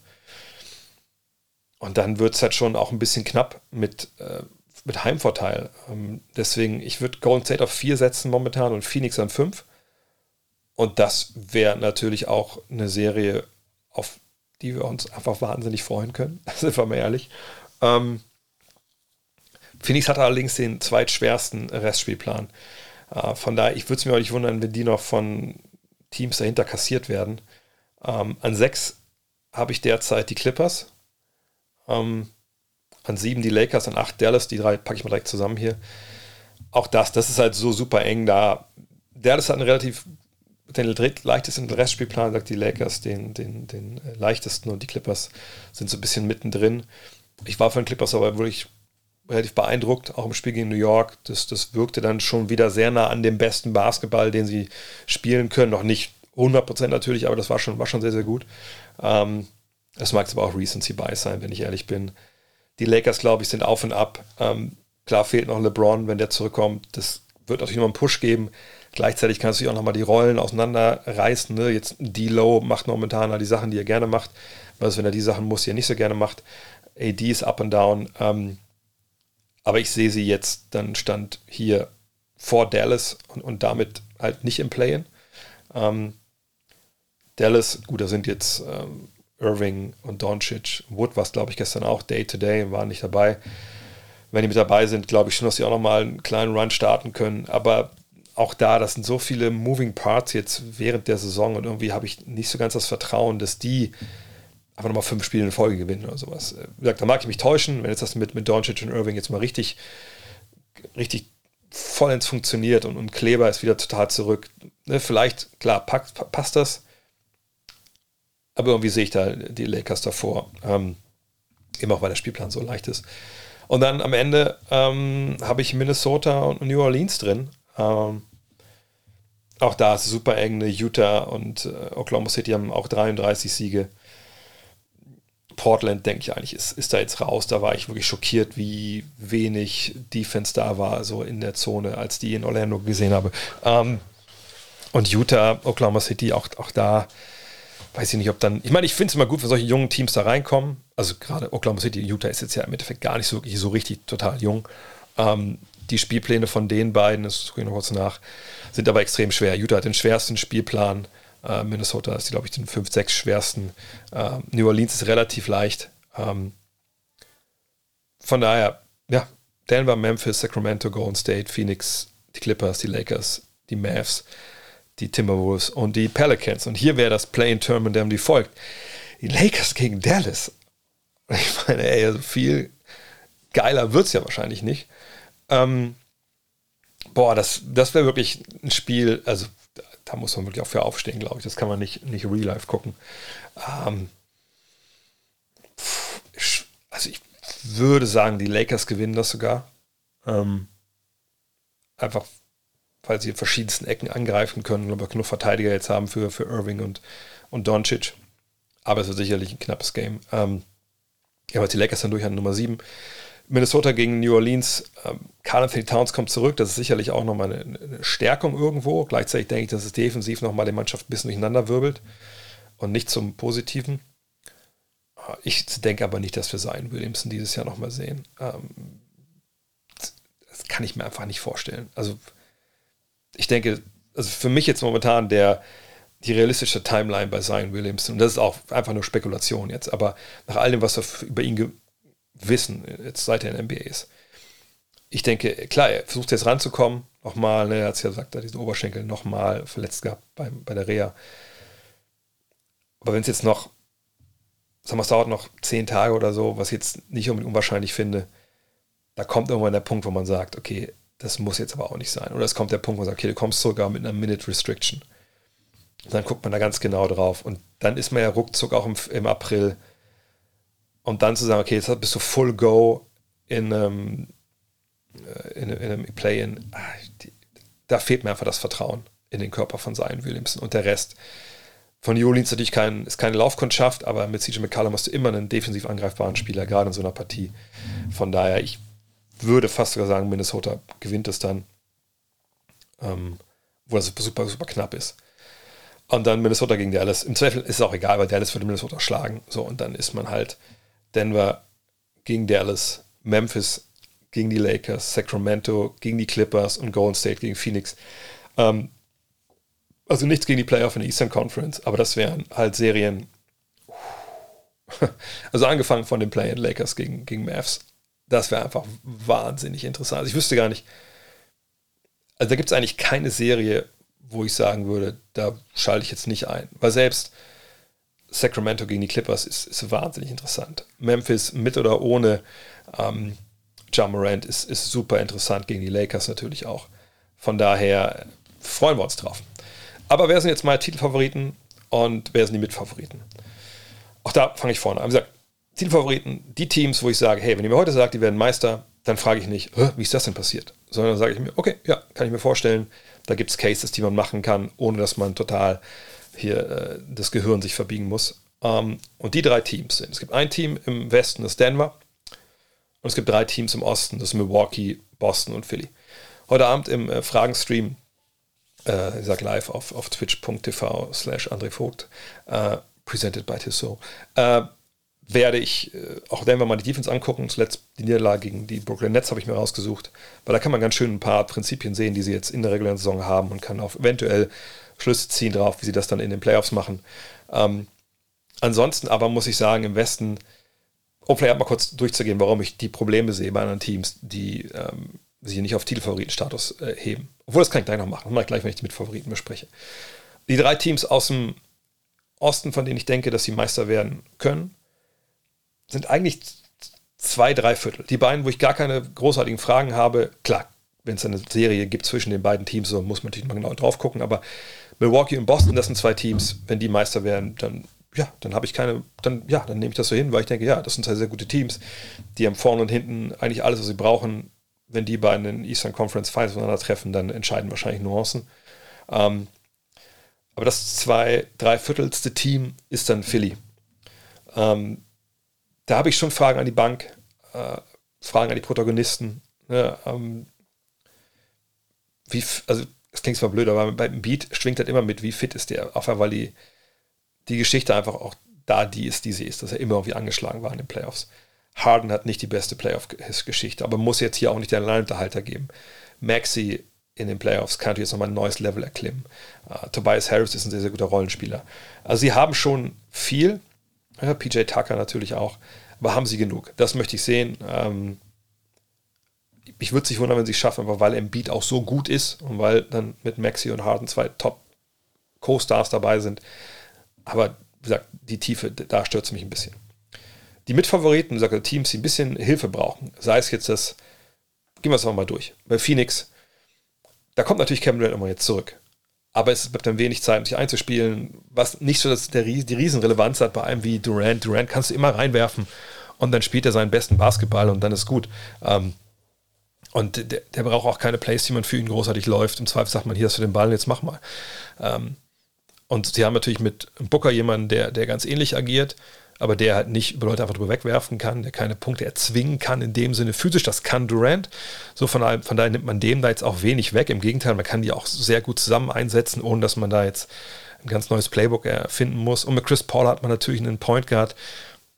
Speaker 3: Und dann wird es halt schon auch ein bisschen knapp mit äh, mit Heimvorteil. Ähm, deswegen, ich würde Golden State auf 4 setzen momentan und Phoenix an 5. Und das wäre natürlich auch eine Serie, auf die wir uns einfach wahnsinnig freuen können, <laughs> sind wir mal ehrlich. Ähm, Phoenix hat allerdings den zweitschwersten Restspielplan. Äh, von daher, ich würde es mir auch nicht wundern, wenn die noch von Teams dahinter kassiert werden. Ähm, an sechs habe ich derzeit die Clippers. Ähm, an sieben die Lakers, an acht Dallas. Die drei packe ich mal direkt zusammen hier. Auch das, das ist halt so super eng da. Dallas hat einen relativ den leichtesten Restspielplan, sagt die Lakers, den, den, den leichtesten und die Clippers sind so ein bisschen mittendrin. Ich war von den Clippers aber wirklich relativ beeindruckt, auch im Spiel gegen New York. Das, das wirkte dann schon wieder sehr nah an dem besten Basketball, den sie spielen können. Noch nicht 100% natürlich, aber das war schon, war schon sehr, sehr gut. Ähm, das mag aber auch Recency Bias sein, wenn ich ehrlich bin. Die Lakers, glaube ich, sind auf und ab. Ähm, klar fehlt noch LeBron, wenn der zurückkommt. Das wird natürlich noch einen Push geben. Gleichzeitig kannst du auch nochmal die Rollen auseinanderreißen. Ne? Jetzt D-Low macht momentan die Sachen, die er gerne macht. Was, wenn er die Sachen muss, die er nicht so gerne macht. AD ist up and down. Ähm, aber ich sehe sie jetzt, dann stand hier vor Dallas und, und damit halt nicht im Play-In. Ähm, Dallas, gut, da sind jetzt ähm, Irving und Doncic. Wood war es, glaube ich, gestern auch Day-to-Day, -Day, waren nicht dabei. Wenn die mit dabei sind, glaube ich schon, dass sie auch nochmal einen kleinen Run starten können. Aber auch da, das sind so viele Moving Parts jetzt während der Saison und irgendwie habe ich nicht so ganz das Vertrauen, dass die einfach nochmal fünf Spiele in Folge gewinnen oder sowas. Wie gesagt, da mag ich mich täuschen, wenn jetzt das mit, mit Doncic und Irving jetzt mal richtig, richtig vollends funktioniert und, und Kleber ist wieder total zurück. Ne, vielleicht, klar, pack, passt das. Aber irgendwie sehe ich da die Lakers davor. Ähm, eben auch weil der Spielplan so leicht ist. Und dann am Ende ähm, habe ich Minnesota und New Orleans drin. Ähm, auch da ist super eng. Ne? Utah und äh, Oklahoma City haben auch 33 Siege. Portland, denke ich eigentlich, ist, ist da jetzt raus. Da war ich wirklich schockiert, wie wenig Defense da war, so in der Zone, als die in Orlando gesehen habe. Ähm, und Utah, Oklahoma City, auch, auch da weiß ich nicht, ob dann. Ich meine, ich finde es immer gut, wenn solche jungen Teams da reinkommen. Also gerade Oklahoma City, Utah ist jetzt ja im Endeffekt gar nicht so, so richtig total jung. Ähm, die Spielpläne von den beiden, das gucke ich noch kurz nach, sind aber extrem schwer. Utah hat den schwersten Spielplan. Äh, Minnesota ist, glaube ich, den 5, 6 schwersten. Äh, New Orleans ist relativ leicht. Ähm, von daher, ja, Denver, Memphis, Sacramento, Golden State, Phoenix, die Clippers, die Lakers, die Mavs, die Timberwolves und die Pelicans. Und hier wäre das Play-in-Tournament, dem die folgt. Die Lakers gegen Dallas. <laughs> Ich meine, ey, also viel geiler wird es ja wahrscheinlich nicht. Ähm, boah, das, das wäre wirklich ein Spiel, also da muss man wirklich auch für aufstehen, glaube ich. Das kann man nicht, nicht real life gucken. Ähm, also ich würde sagen, die Lakers gewinnen das sogar. Ähm, einfach, weil sie in verschiedensten Ecken angreifen können, aber genug Verteidiger jetzt haben für, für Irving und, und Doncic. Aber es wird sicherlich ein knappes Game. Ähm, ja, aber die Lakers dann durch an Nummer 7. Minnesota gegen New Orleans. Ähm, Carl Anthony Towns kommt zurück. Das ist sicherlich auch nochmal eine, Stärkung irgendwo. Gleichzeitig denke ich, dass es defensiv nochmal die Mannschaft ein bisschen durcheinander wirbelt und nicht zum Positiven. Ah, ich denke aber nicht, dass wir Zion Williamson dieses Jahr nochmal sehen. Ähm, das kann ich mir einfach nicht vorstellen. Also, ich denke, also für mich jetzt momentan der, die realistische Timeline bei Zion Williamson, und das ist auch einfach nur Spekulation jetzt, aber nach all dem, was wir über ihn wissen, jetzt seit er in NBA ist. Ich denke, klar, er versucht jetzt ranzukommen, nochmal, ne, er hat es ja gesagt, er hat diesen Oberschenkel nochmal verletzt gehabt bei, bei der Reha. Aber wenn es jetzt noch, sagen wir, es dauert noch zehn Tage oder so, was ich jetzt nicht unbedingt unwahrscheinlich finde, da kommt irgendwann der Punkt, wo man sagt, okay, das muss jetzt aber auch nicht sein. Oder es kommt der Punkt, wo man sagt, okay, du kommst sogar mit einer Minute Restriction. Und dann guckt man da ganz genau drauf. Und dann ist man ja ruckzuck auch im, im April und dann zu sagen, okay, jetzt bist du Full Go in einem, äh, in, in einem Play-In, ah, da fehlt mir einfach das Vertrauen in den Körper von Zion Williamson und der Rest. Von Julins natürlich kein, ist keine Laufkundschaft, aber mit CJ McCallum hast du immer einen defensiv angreifbaren Spieler, gerade in so einer Partie. Von daher, ich würde fast sogar sagen, Minnesota gewinnt es dann, ähm, wo das super, super knapp ist. Und dann Minnesota gegen Dallas. Im Zweifel ist es auch egal, weil Dallas würde Minnesota schlagen. So, und dann ist man halt Denver gegen Dallas, Memphis gegen die Lakers, Sacramento gegen die Clippers und Golden State gegen Phoenix. Ähm, Also nichts gegen die Playoff in der Eastern Conference, aber das wären halt Serien. <laughs> Also angefangen von den Play-in Lakers gegen, gegen Mavs. Das wäre einfach wahnsinnig interessant. Also ich wüsste gar nicht. Also da gibt es eigentlich keine Serie, wo ich sagen würde, da schalte ich jetzt nicht ein. Weil selbst Sacramento gegen die Clippers ist, ist wahnsinnig interessant. Memphis mit oder ohne ähm, John Morant ist, ist super interessant gegen die Lakers natürlich auch. Von daher freuen wir uns drauf. Aber wer sind jetzt meine Titelfavoriten und wer sind die Mitfavoriten? Auch da fange ich vorne an. Wie gesagt, Titelfavoriten, die Teams, wo ich sage, hey, wenn ihr mir heute sagt, die werden Meister, dann frage ich nicht, wie ist das denn passiert? Sondern sage ich mir, okay, ja, kann ich mir vorstellen, da gibt es Cases, die man machen kann, ohne dass man total hier äh, das Gehirn sich verbiegen muss. Ähm, und die drei Teams sind, es gibt ein Team im Westen, das Denver, und es gibt drei Teams im Osten, das Milwaukee, Boston und Philly. Heute Abend im äh, Fragenstream, äh, ich sage live auf, auf twitch.tv slash André Vogt, äh, presented by Tissot, äh, werde ich äh, auch Denver mal die Defense angucken. Zuletzt die Niederlage gegen die Brooklyn Nets habe ich mir rausgesucht, weil da kann man ganz schön ein paar Prinzipien sehen, die sie jetzt in der regulären Saison haben und kann auch eventuell Schlüsse ziehen drauf, wie sie das dann in den Playoffs machen. Ähm, ansonsten aber muss ich sagen, im Westen, um vielleicht mal kurz durchzugehen, warum ich die Probleme sehe bei anderen Teams, die ähm, sich nicht auf Titelfavoritenstatus äh, heben. Obwohl, das kann ich gleich noch machen. Das mache ich gleich, wenn ich die Mitfavoriten bespreche. Die drei Teams aus dem Osten, von denen ich denke, dass sie Meister werden können, sind eigentlich zwei, drei Viertel. Die beiden, wo ich gar keine großartigen Fragen habe, klar, wenn es eine Serie gibt zwischen den beiden Teams, so muss man natürlich mal genau drauf gucken, aber Milwaukee und Boston, das sind zwei Teams, wenn die Meister werden, dann ja, dann habe ich keine, dann ja, dann nehme ich das so hin, weil ich denke, ja, das sind zwei sehr gute Teams, die haben vorne und hinten eigentlich alles, was sie brauchen. Wenn die beiden in Eastern Conference Finals voneinander treffen, dann entscheiden wahrscheinlich Nuancen. Ähm, aber das zwei, drei Viertelste Team ist dann Philly. Ähm, da habe ich schon Fragen an die Bank, äh, Fragen an die Protagonisten. Ne, ähm, wie, also, das klingt zwar blöd, aber beim Beat schwingt halt immer mit, wie fit ist der. Auch weil die, die Geschichte einfach auch da die ist, die sie ist, dass er immer irgendwie angeschlagen war in den Playoffs. Harden hat nicht die beste Playoff-Geschichte, aber muss jetzt hier auch nicht den Alleinunterhalter geben. Maxi in den Playoffs kann jetzt nochmal ein neues Level erklimmen. Uh, Tobias Harris ist ein sehr, sehr guter Rollenspieler. Also sie haben schon viel, ja, PJ Tucker natürlich auch, aber haben sie genug? Das möchte ich sehen. Ähm, ich würde es nicht wundern, wenn sie es schaffen, aber weil Embiid auch so gut ist und weil dann mit Maxi und Harden zwei Top-Co-Stars dabei sind. Aber wie gesagt, die Tiefe, da stört es mich ein bisschen. Die Mitfavoriten, wie gesagt, Teams, die ein bisschen Hilfe brauchen, sei es jetzt das, gehen wir es mal durch. Bei Phoenix, da kommt natürlich Kevin Durant immer jetzt zurück. Aber es bleibt dann wenig Zeit, sich einzuspielen, was nicht so dass der, die Riesenrelevanz hat bei einem wie Durant. Durant kannst du immer reinwerfen und dann spielt er seinen besten Basketball und dann ist gut. Ähm, und der, der, braucht auch keine Plays, die man für ihn großartig läuft. Im Zweifel sagt man, hier hast du den Ball, jetzt mach mal. Ähm, und sie haben natürlich mit Booker jemanden, der, der ganz ähnlich agiert, aber der halt nicht über Leute einfach drüber wegwerfen kann, der keine Punkte erzwingen kann, in dem Sinne physisch, das kann Durant. So von, von daher nimmt man dem da jetzt auch wenig weg. Im Gegenteil, man kann die auch sehr gut zusammen einsetzen, ohne dass man da jetzt ein ganz neues Playbook erfinden muss. Und mit Chris Paul hat man natürlich einen Point Guard,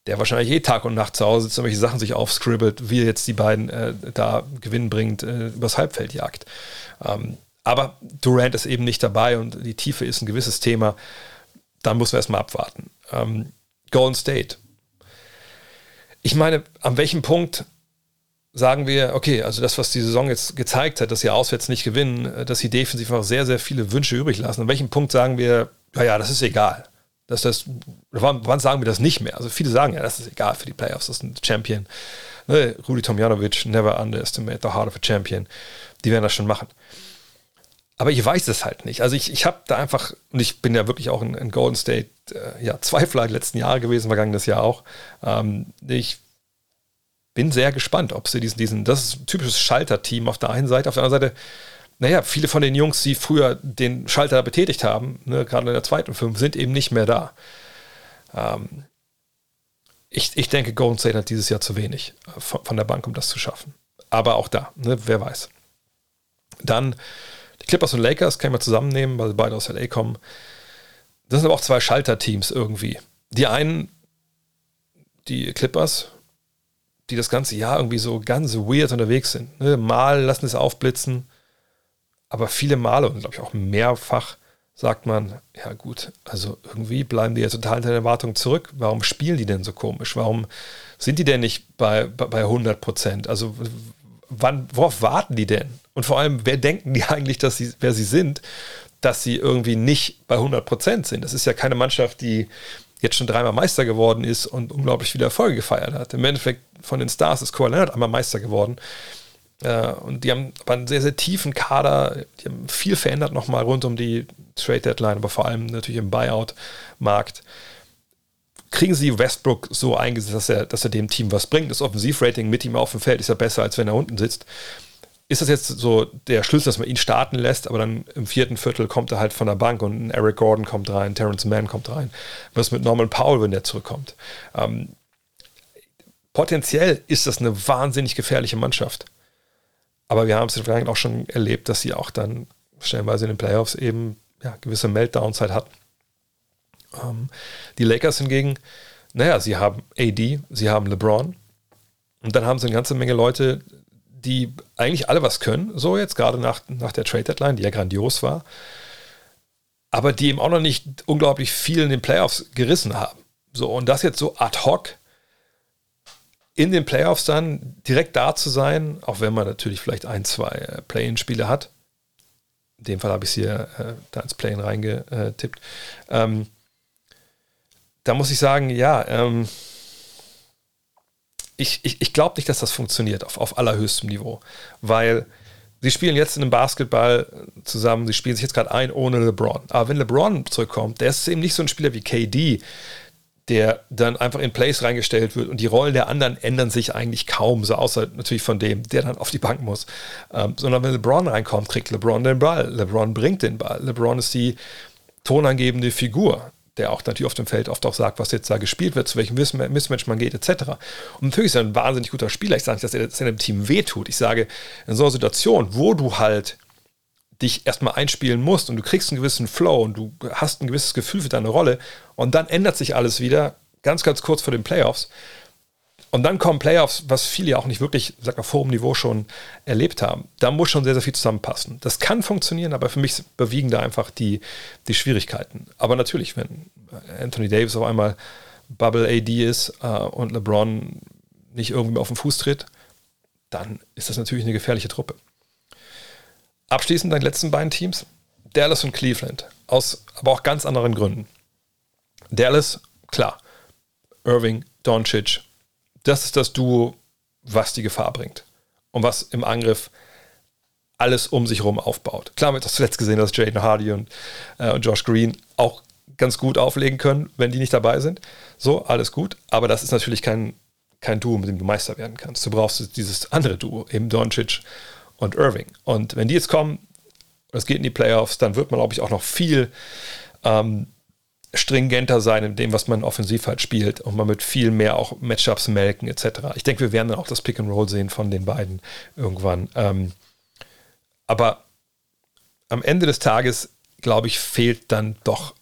Speaker 3: der wahrscheinlich eh Tag und Nacht zu Hause sitzt und welche Sachen sich aufscribbelt, wie jetzt die beiden äh, da gewinnbringend äh, übers Halbfeld jagt. Ähm, aber Durant ist eben nicht dabei und die Tiefe ist ein gewisses Thema. Da muss man erstmal abwarten. Ähm, Golden State. Ich meine, an welchem Punkt sagen wir, okay, also das, was die Saison jetzt gezeigt hat, dass sie auswärts nicht gewinnen, äh, dass sie defensiv auch sehr, sehr viele Wünsche übrig lassen. An welchem Punkt sagen wir, naja, das ist egal. Dass das, wann, wann, sagen wir das nicht mehr? Also viele sagen ja, das ist egal für die Playoffs, das ist ein Champion. Ne? Rudi Tomjanovic, never underestimate the heart of a champion. Die werden das schon machen. Aber ich weiß es halt nicht. Also ich, ich habe da einfach, und ich bin ja wirklich auch in, in Golden State, äh, ja, Zweifler die letzten Jahre gewesen, vergangenes Jahr auch. Ähm, ich bin sehr gespannt, ob sie diesen, diesen, das ist ein typisches Schalter-Team auf der einen Seite, auf der anderen Seite, naja, viele von den Jungs, die früher den Schalter betätigt haben, ne, gerade in der zweiten Fünf, sind eben nicht mehr da. Ähm, ich, ich denke, Golden State hat dieses Jahr zu wenig äh, von, von der Bank, um das zu schaffen. Aber auch da, ne, wer weiß. Dann Clippers und Lakers kann ich mal zusammennehmen, weil sie beide aus LA kommen. Das sind aber auch zwei Schalterteams irgendwie. Die einen, die Clippers, die das ganze Jahr irgendwie so ganz weird unterwegs sind. Ne? Mal lassen es aufblitzen, aber viele Male und glaube ich auch mehrfach sagt man, ja gut, also irgendwie bleiben die ja total in der Erwartung zurück. Warum spielen die denn so komisch? Warum sind die denn nicht bei, bei 100 Prozent? Also wann, worauf warten die denn? Und vor allem, wer denken die <laughs> eigentlich, dass sie, wer sie sind, dass sie irgendwie nicht bei 100 Prozent sind? Das ist ja keine Mannschaft, die jetzt schon dreimal Meister geworden ist und unglaublich viele Erfolge gefeiert hat. Im Endeffekt von den Stars ist Kawhi Leonard einmal Meister geworden. Äh, und die haben aber einen sehr, sehr tiefen Kader. Die haben viel verändert nochmal rund um die Trade Deadline, aber vor allem natürlich im Buyout-Markt. Kriegen sie Westbrook so eingesetzt, dass er, dass er dem Team was bringt? Das Offensivrating mit ihm auf dem Feld ist ja besser, als wenn er unten sitzt ist das jetzt so der Schlüssel, dass man ihn starten lässt, aber dann im vierten Viertel kommt er halt von der Bank und Eric Gordon kommt rein, Terrence Mann kommt rein. Was mit Norman Powell, wenn der zurückkommt? Ähm, potenziell ist das eine wahnsinnig gefährliche Mannschaft. Aber wir haben es in auch schon erlebt, dass sie auch dann stellenweise in den Playoffs eben ja, gewisse Meltdowns halt hatten. Ähm, die Lakers hingegen, naja, sie haben AD, sie haben LeBron und dann haben sie eine ganze Menge Leute, die eigentlich alle was können, so jetzt gerade nach, nach der Trade Deadline, die ja grandios war, aber die eben auch noch nicht unglaublich viel in den Playoffs gerissen haben. So, und das jetzt so ad hoc in den Playoffs dann direkt da zu sein, auch wenn man natürlich vielleicht ein, zwei äh, Play-In-Spiele hat. In dem Fall habe ich es hier äh, da ins Play-In reingetippt. Ähm, da muss ich sagen, ja, ähm, ich, ich, ich glaube nicht, dass das funktioniert auf, auf allerhöchstem Niveau, weil sie spielen jetzt in einem Basketball zusammen, sie spielen sich jetzt gerade ein ohne LeBron. Aber wenn LeBron zurückkommt, der ist eben nicht so ein Spieler wie KD, der dann einfach in Plays reingestellt wird und die Rollen der anderen ändern sich eigentlich kaum, so außer natürlich von dem, der dann auf die Bank muss. Ähm, sondern wenn LeBron reinkommt, kriegt LeBron den Ball. LeBron bringt den Ball. LeBron ist die tonangebende Figur der auch natürlich auf dem Feld oft auch sagt, was jetzt da gespielt wird, zu welchem Mismatch man geht, etc. Und natürlich ist er ein wahnsinnig guter Spieler. Ich sage nicht, dass er, dem Team wehtut. Ich sage, in so einer Situation, wo du halt dich erstmal einspielen musst und du kriegst einen gewissen Flow und du hast ein gewisses Gefühl für deine Rolle und dann ändert sich alles wieder, ganz, ganz kurz vor den Playoffs, und dann kommen Playoffs, was viele ja auch nicht wirklich, sag mal, vor dem Niveau schon erlebt haben. Da muss schon sehr, sehr viel zusammenpassen. Das kann funktionieren, aber für mich überwiegen da einfach die, die Schwierigkeiten. Aber natürlich, wenn Anthony Davis auf einmal Bubble AD ist äh, und LeBron nicht irgendwie mehr auf den Fuß tritt, dann ist das natürlich eine gefährliche Truppe. Abschließend deine letzten beiden Teams, Dallas und Cleveland, aus aber auch ganz anderen Gründen. Dallas, klar, Irving, Doncic, das ist das Duo, was die Gefahr bringt. Und was im Angriff alles um sich herum aufbaut. Klar, wir haben das zuletzt gesehen, dass Jaden Hardy und, äh, und Josh Green auch ganz gut auflegen können, wenn die nicht dabei sind. So, alles gut. Aber das ist natürlich kein, kein Duo, mit dem du Meister werden kannst. Du brauchst dieses andere Duo, eben Doncic und Irving. Und wenn die jetzt kommen, es geht in die Playoffs, dann wird man, glaube ich, auch noch viel ähm, stringenter sein in dem, was man offensiv halt spielt und man mit viel mehr auch Matchups melken etc. Ich denke, wir werden dann auch das Pick and Roll sehen von den beiden irgendwann. Ähm, aber am Ende des Tages, glaube ich, fehlt dann doch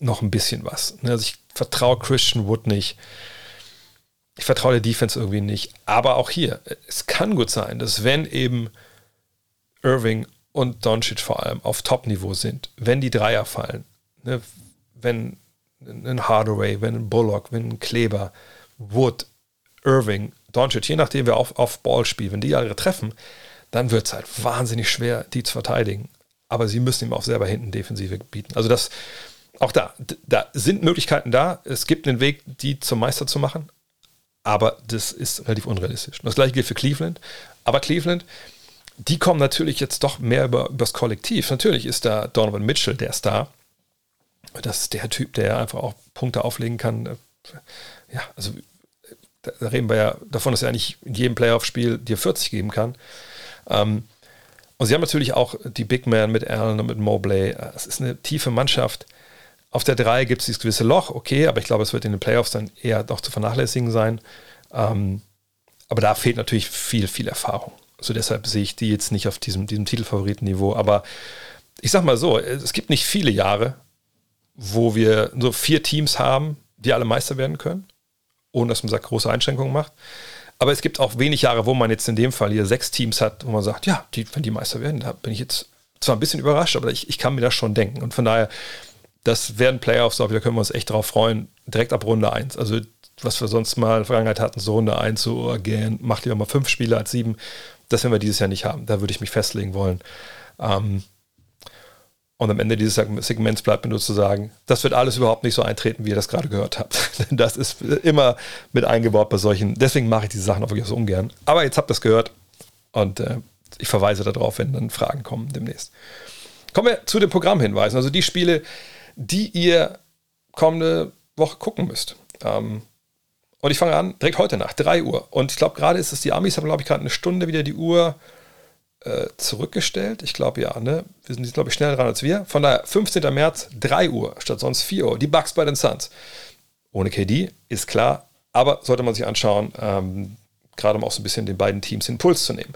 Speaker 3: noch ein bisschen was. Ne, also ich vertraue Christian Wood nicht. Ich vertraue der Defense irgendwie nicht. Aber auch hier, es kann gut sein, dass wenn eben Irving und Doncic vor allem auf Top-Niveau sind, wenn die Dreier fallen, ne, wenn ein Hardaway, wenn ein Bullock, wenn ein Kleber, Wood, Irving, Doncic, je nachdem wer auf, auf Ball spielt, wenn die alle treffen, dann wird es halt wahnsinnig schwer, die zu verteidigen. Aber sie müssen ihm auch selber hinten Defensive bieten. Also das, auch da, da sind Möglichkeiten da. Es gibt einen Weg, die zum Meister zu machen. Aber das ist relativ unrealistisch. das gleiche gilt für Cleveland. Aber Cleveland, die kommen natürlich jetzt doch mehr über das Kollektiv. Natürlich ist da Donovan Mitchell der Star. Das ist der Typ, der einfach auch Punkte auflegen kann. Äh, ja, also da reden wir ja davon, dass er eigentlich in jedem Playoff-Spiel dir 40 geben kann. Ähm, und sie haben natürlich auch die Big Man mit Allen und mit Mobley. Es ist eine tiefe Mannschaft. Auf der 3 gibt es dieses gewisse Loch, okay, aber ich glaube, es wird in den Playoffs dann eher noch zu vernachlässigen sein. Ähm, aber da fehlt natürlich viel, viel Erfahrung. Also deshalb sehe ich die jetzt nicht auf diesem, diesem Titelfavoritenniveau. Aber ich sag mal so, es gibt nicht viele Jahre, wo wir so vier Teams haben, die alle Meister werden können, ohne dass man sagt, große Einschränkungen macht. Aber es gibt auch wenig Jahre, wo man jetzt in dem Fall hier sechs Teams hat, wo man sagt, ja, die, wenn die Meister werden, da bin ich jetzt zwar ein bisschen überrascht, aber ich, ich kann mir das schon denken. Und von daher, das werden Playoffs, glaube ich, da können wir uns echt drauf freuen, direkt ab Runde 1. Also, was wir sonst mal in der Vergangenheit hatten, so Runde 1, so again, macht lieber mal fünf Spiele als sieben. Das werden wir dieses Jahr nicht haben. Da würde ich mich festlegen wollen. Ähm, und am Ende dieses Segments bleibt mir nur zu sagen, das wird alles überhaupt nicht so eintreten, wie ihr das gerade gehört habt. <laughs> Denn das ist immer mit eingebaut bei solchen. Deswegen mache ich diese Sachen auch wirklich so ungern. Aber jetzt habt ihr das gehört und äh, ich verweise darauf, wenn dann Fragen kommen demnächst. Kommen wir zu den Programmhinweisen. Also die Spiele, die ihr kommende Woche gucken müsst. Ähm, und ich fange an direkt heute nach 3 Uhr. Und ich glaube, gerade ist es die Amis haben, glaube ich, gerade eine Stunde wieder die Uhr äh, zurückgestellt. Ich glaube ja, ne? Wir sind, glaube ich, schneller dran als wir. Von daher, 15. März, 3 Uhr statt sonst 4 Uhr. Die Bugs bei den Suns. Ohne KD, ist klar. Aber sollte man sich anschauen, ähm, gerade um auch so ein bisschen den beiden Teams den Puls zu nehmen.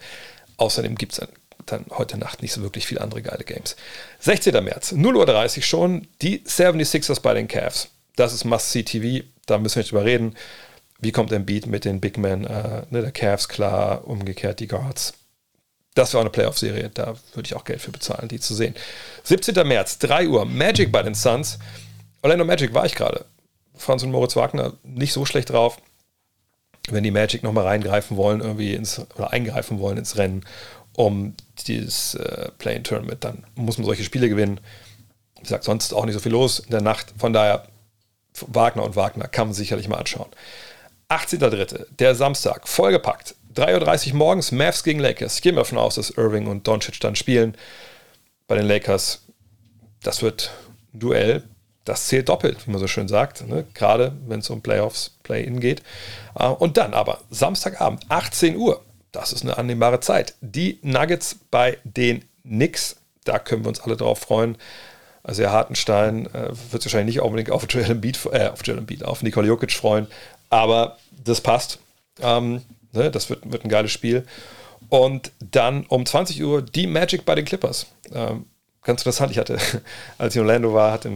Speaker 3: Außerdem gibt es dann, dann, heute Nacht nicht so wirklich viele andere geile Games. 16. März, 0.30 Uhr schon, die 76ers bei den Cavs. Das ist Must-See-TV, da müssen wir nicht drüber reden. Wie kommt ein Beat mit den Big Men, äh, ne, der Cavs, klar, umgekehrt die Guards. Das wäre auch eine Playoff-Serie, da würde ich auch Geld für bezahlen, die zu sehen. 17. März, 3 Uhr, Magic bei den Suns. Orlando Magic war ich gerade. Franz und Moritz Wagner nicht so schlecht drauf. Wenn die Magic nochmal reingreifen wollen, irgendwie ins, oder eingreifen wollen ins Rennen um dieses äh, Play-In-Tournament, dann muss man solche Spiele gewinnen. Wie gesagt, sonst auch nicht so viel los in der Nacht. Von daher, Wagner und Wagner kann man sicherlich mal anschauen. 18.3., der Samstag, vollgepackt. 3.30 Uhr morgens, Mavs gegen Lakers. Ich gehe mal davon aus, dass Irving und Doncic dann spielen. Bei den Lakers, das wird ein Duell. Das zählt doppelt, wie man so schön sagt. Ne? Gerade wenn es um Playoffs, Play-In geht. Ah, und dann aber Samstagabend, 18 Uhr. Das ist eine annehmbare Zeit. Die Nuggets bei den Knicks. Da können wir uns alle drauf freuen. Also Herr Hartenstein äh, wird sich wahrscheinlich nicht unbedingt auf Joel Embiid, äh, auf Joel Embiid, auf Nikola Jokic freuen, aber das passt. Ähm, ne, das wird, wird ein geiles Spiel. Und dann um 20 Uhr die Magic bei den Clippers. Ähm, ganz interessant, ich hatte, <laughs> als ich in Orlando war, hatte, äh,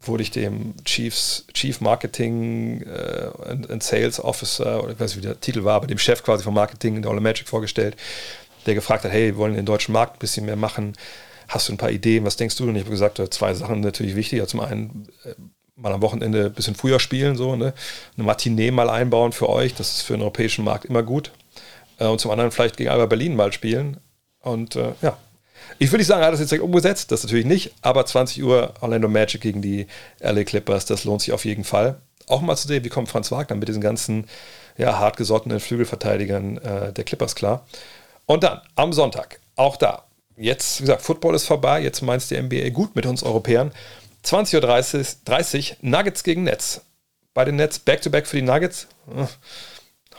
Speaker 3: wurde ich dem Chiefs, Chief Marketing äh, and, and, Sales Officer, oder ich weiß nicht, wie der Titel war, aber dem Chef quasi vom Marketing in der Orlando Magic vorgestellt, der gefragt hat, hey, wir wollen den deutschen Markt ein bisschen mehr machen. Hast du ein paar Ideen? Was denkst du? Und ich habe gesagt, zwei Sachen natürlich wichtig. zum einen äh, mal am Wochenende ein bisschen früher spielen, so, ne? Eine Matinee mal einbauen für euch, das ist für den europäischen Markt immer gut. Äh, und zum anderen vielleicht gegen Alba Berlin mal spielen. Und äh, ja, ich würde nicht sagen, er hat das jetzt direkt umgesetzt, das natürlich nicht, aber 20 Uhr Orlando Magic gegen die LA Clippers, das lohnt sich auf jeden Fall. Auch mal zu sehen, wie kommt Franz Wagner mit diesen ganzen ja, hartgesottenen Flügelverteidigern äh, der Clippers klar. Und dann am Sonntag, auch da, jetzt, wie gesagt, Football ist vorbei, jetzt meinst die NBA gut mit uns Europäern. 20.30 Uhr 30, Nuggets gegen Nets. Bei den Nets Back-to-Back -back für die Nuggets. Hm,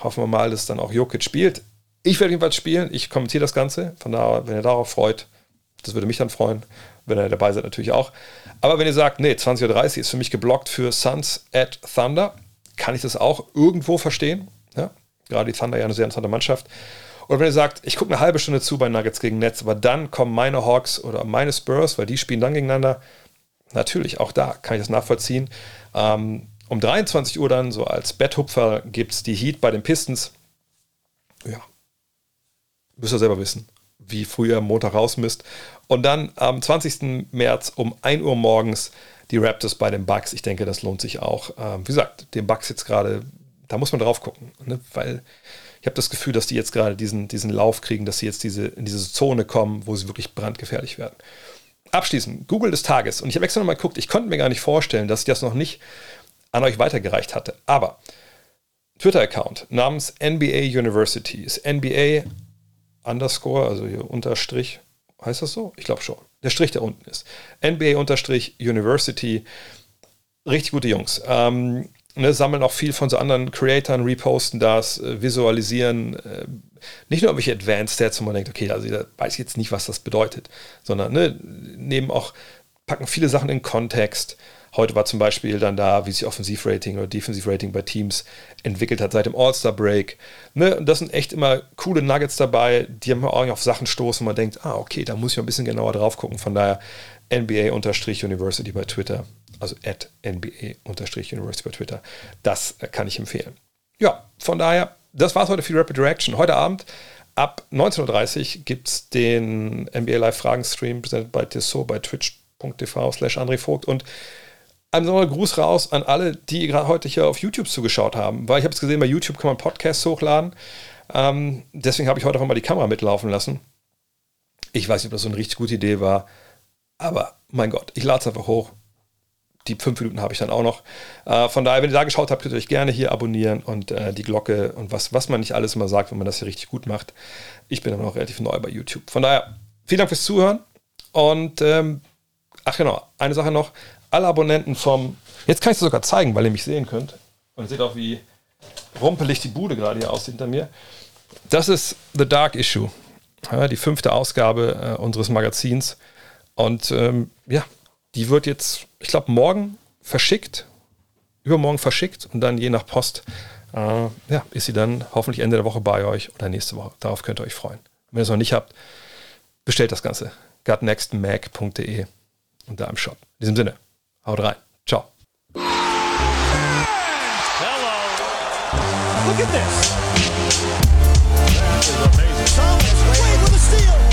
Speaker 3: hoffen wir mal, dass dann auch Jokic spielt. Ich werde jedenfalls spielen. Ich kommentiere das Ganze. Von daher, wenn ihr darauf freut, das würde mich dann freuen. Wenn ihr dabei seid, natürlich auch. Aber wenn ihr sagt, nee, 20.30 Uhr ist für mich geblockt für Suns at Thunder, kann ich das auch irgendwo verstehen. Ja? Gerade die Thunder ja eine sehr interessante Mannschaft. Oder wenn ihr sagt, ich gucke eine halbe Stunde zu bei Nuggets gegen Nets, aber dann kommen meine Hawks oder meine Spurs, weil die spielen dann gegeneinander, natürlich, auch da kann ich das nachvollziehen. Ähm, um 23 Uhr dann, so als Betthupfer, gibt es die Heat bei den Pistons. Ja, müsst ihr selber wissen, wie früh ihr am Montag raus müsst. Und dann am 20. März um 1 Uhr morgens die Raptors bei den Bucks. Ich denke, das lohnt sich auch. Ähm, wie gesagt, den Bucks jetzt gerade, da muss man drauf gucken, ne? weil ich habe das Gefühl, dass die jetzt gerade diesen, diesen Lauf kriegen, dass sie jetzt diese, in diese Zone kommen, wo sie wirklich brandgefährlich werden abschließend, Google des Tages. Und ich habe extra nochmal geguckt, ich konnte mir gar nicht vorstellen, dass ich das noch nicht an euch weitergereicht hatte. Aber Twitter-Account namens NBA University ist NBA underscore, also hier Unterstrich, heißt das so? Ich glaube schon. Der Strich, der unten ist. NBA unterstrich University. Richtig gute Jungs. Ähm, ne, sammeln auch viel von so anderen Creatoren, reposten das, äh, visualisieren, äh, nicht nur irgendwelche Advanced Stats, wo man denkt, okay, also ich weiß jetzt nicht, was das bedeutet, sondern ne, nehmen auch, packen viele Sachen in Kontext. Heute war zum Beispiel dann da, wie sich Offensivrating oder Defensivrating bei Teams entwickelt hat seit dem All-Star-Break. Ne, und das sind echt immer coole Nuggets dabei, die haben auch auf Sachen stoßen, und man denkt, ah, okay, da muss ich mal ein bisschen genauer drauf gucken. Von daher NBA-University bei Twitter also at NBA-University bei Twitter. Das kann ich empfehlen. Ja, von daher, das war es heute für Rapid Reaction. Heute Abend Ab 19.30 Uhr gibt es den NBA Live Fragen Stream, präsentiert bei Tissot bei twitch.tv slash André Vogt. Und ein besonderer Gruß raus an alle, die gerade heute hier auf YouTube zugeschaut haben, weil ich habe es gesehen, bei YouTube kann man Podcasts hochladen. Ähm, deswegen habe ich heute auch mal die Kamera mitlaufen lassen. Ich weiß nicht, ob das so eine richtig gute Idee war, aber mein Gott, ich lade es einfach hoch. Die fünf Minuten habe ich dann auch noch. Äh, von daher, wenn ihr da geschaut habt, könnt ihr euch gerne hier abonnieren und äh, die Glocke und was, was man nicht alles immer sagt, wenn man das hier richtig gut macht. Ich bin aber noch relativ neu bei YouTube. Von daher, vielen Dank fürs Zuhören. Und ähm, ach genau, eine Sache noch alle Abonnenten vom. Jetzt kann ich es sogar zeigen, weil ihr mich sehen könnt. Und ihr seht auch, wie rumpelig die Bude gerade hier aussieht hinter mir. Das ist The Dark Issue. Ja, die fünfte Ausgabe äh, unseres Magazins. Und ähm, ja, die wird jetzt, ich glaube, morgen verschickt, übermorgen verschickt und dann je nach Post, äh, ja, ist sie dann hoffentlich Ende der Woche bei euch oder nächste Woche. Darauf könnt ihr euch freuen. Wenn ihr es noch nicht habt, bestellt das Ganze. gutnextmag.de und da im Shop. In diesem Sinne, Haut rein. Ciao.
Speaker 1: Hello. Look at this. That is amazing. Thomas Wade with a steal.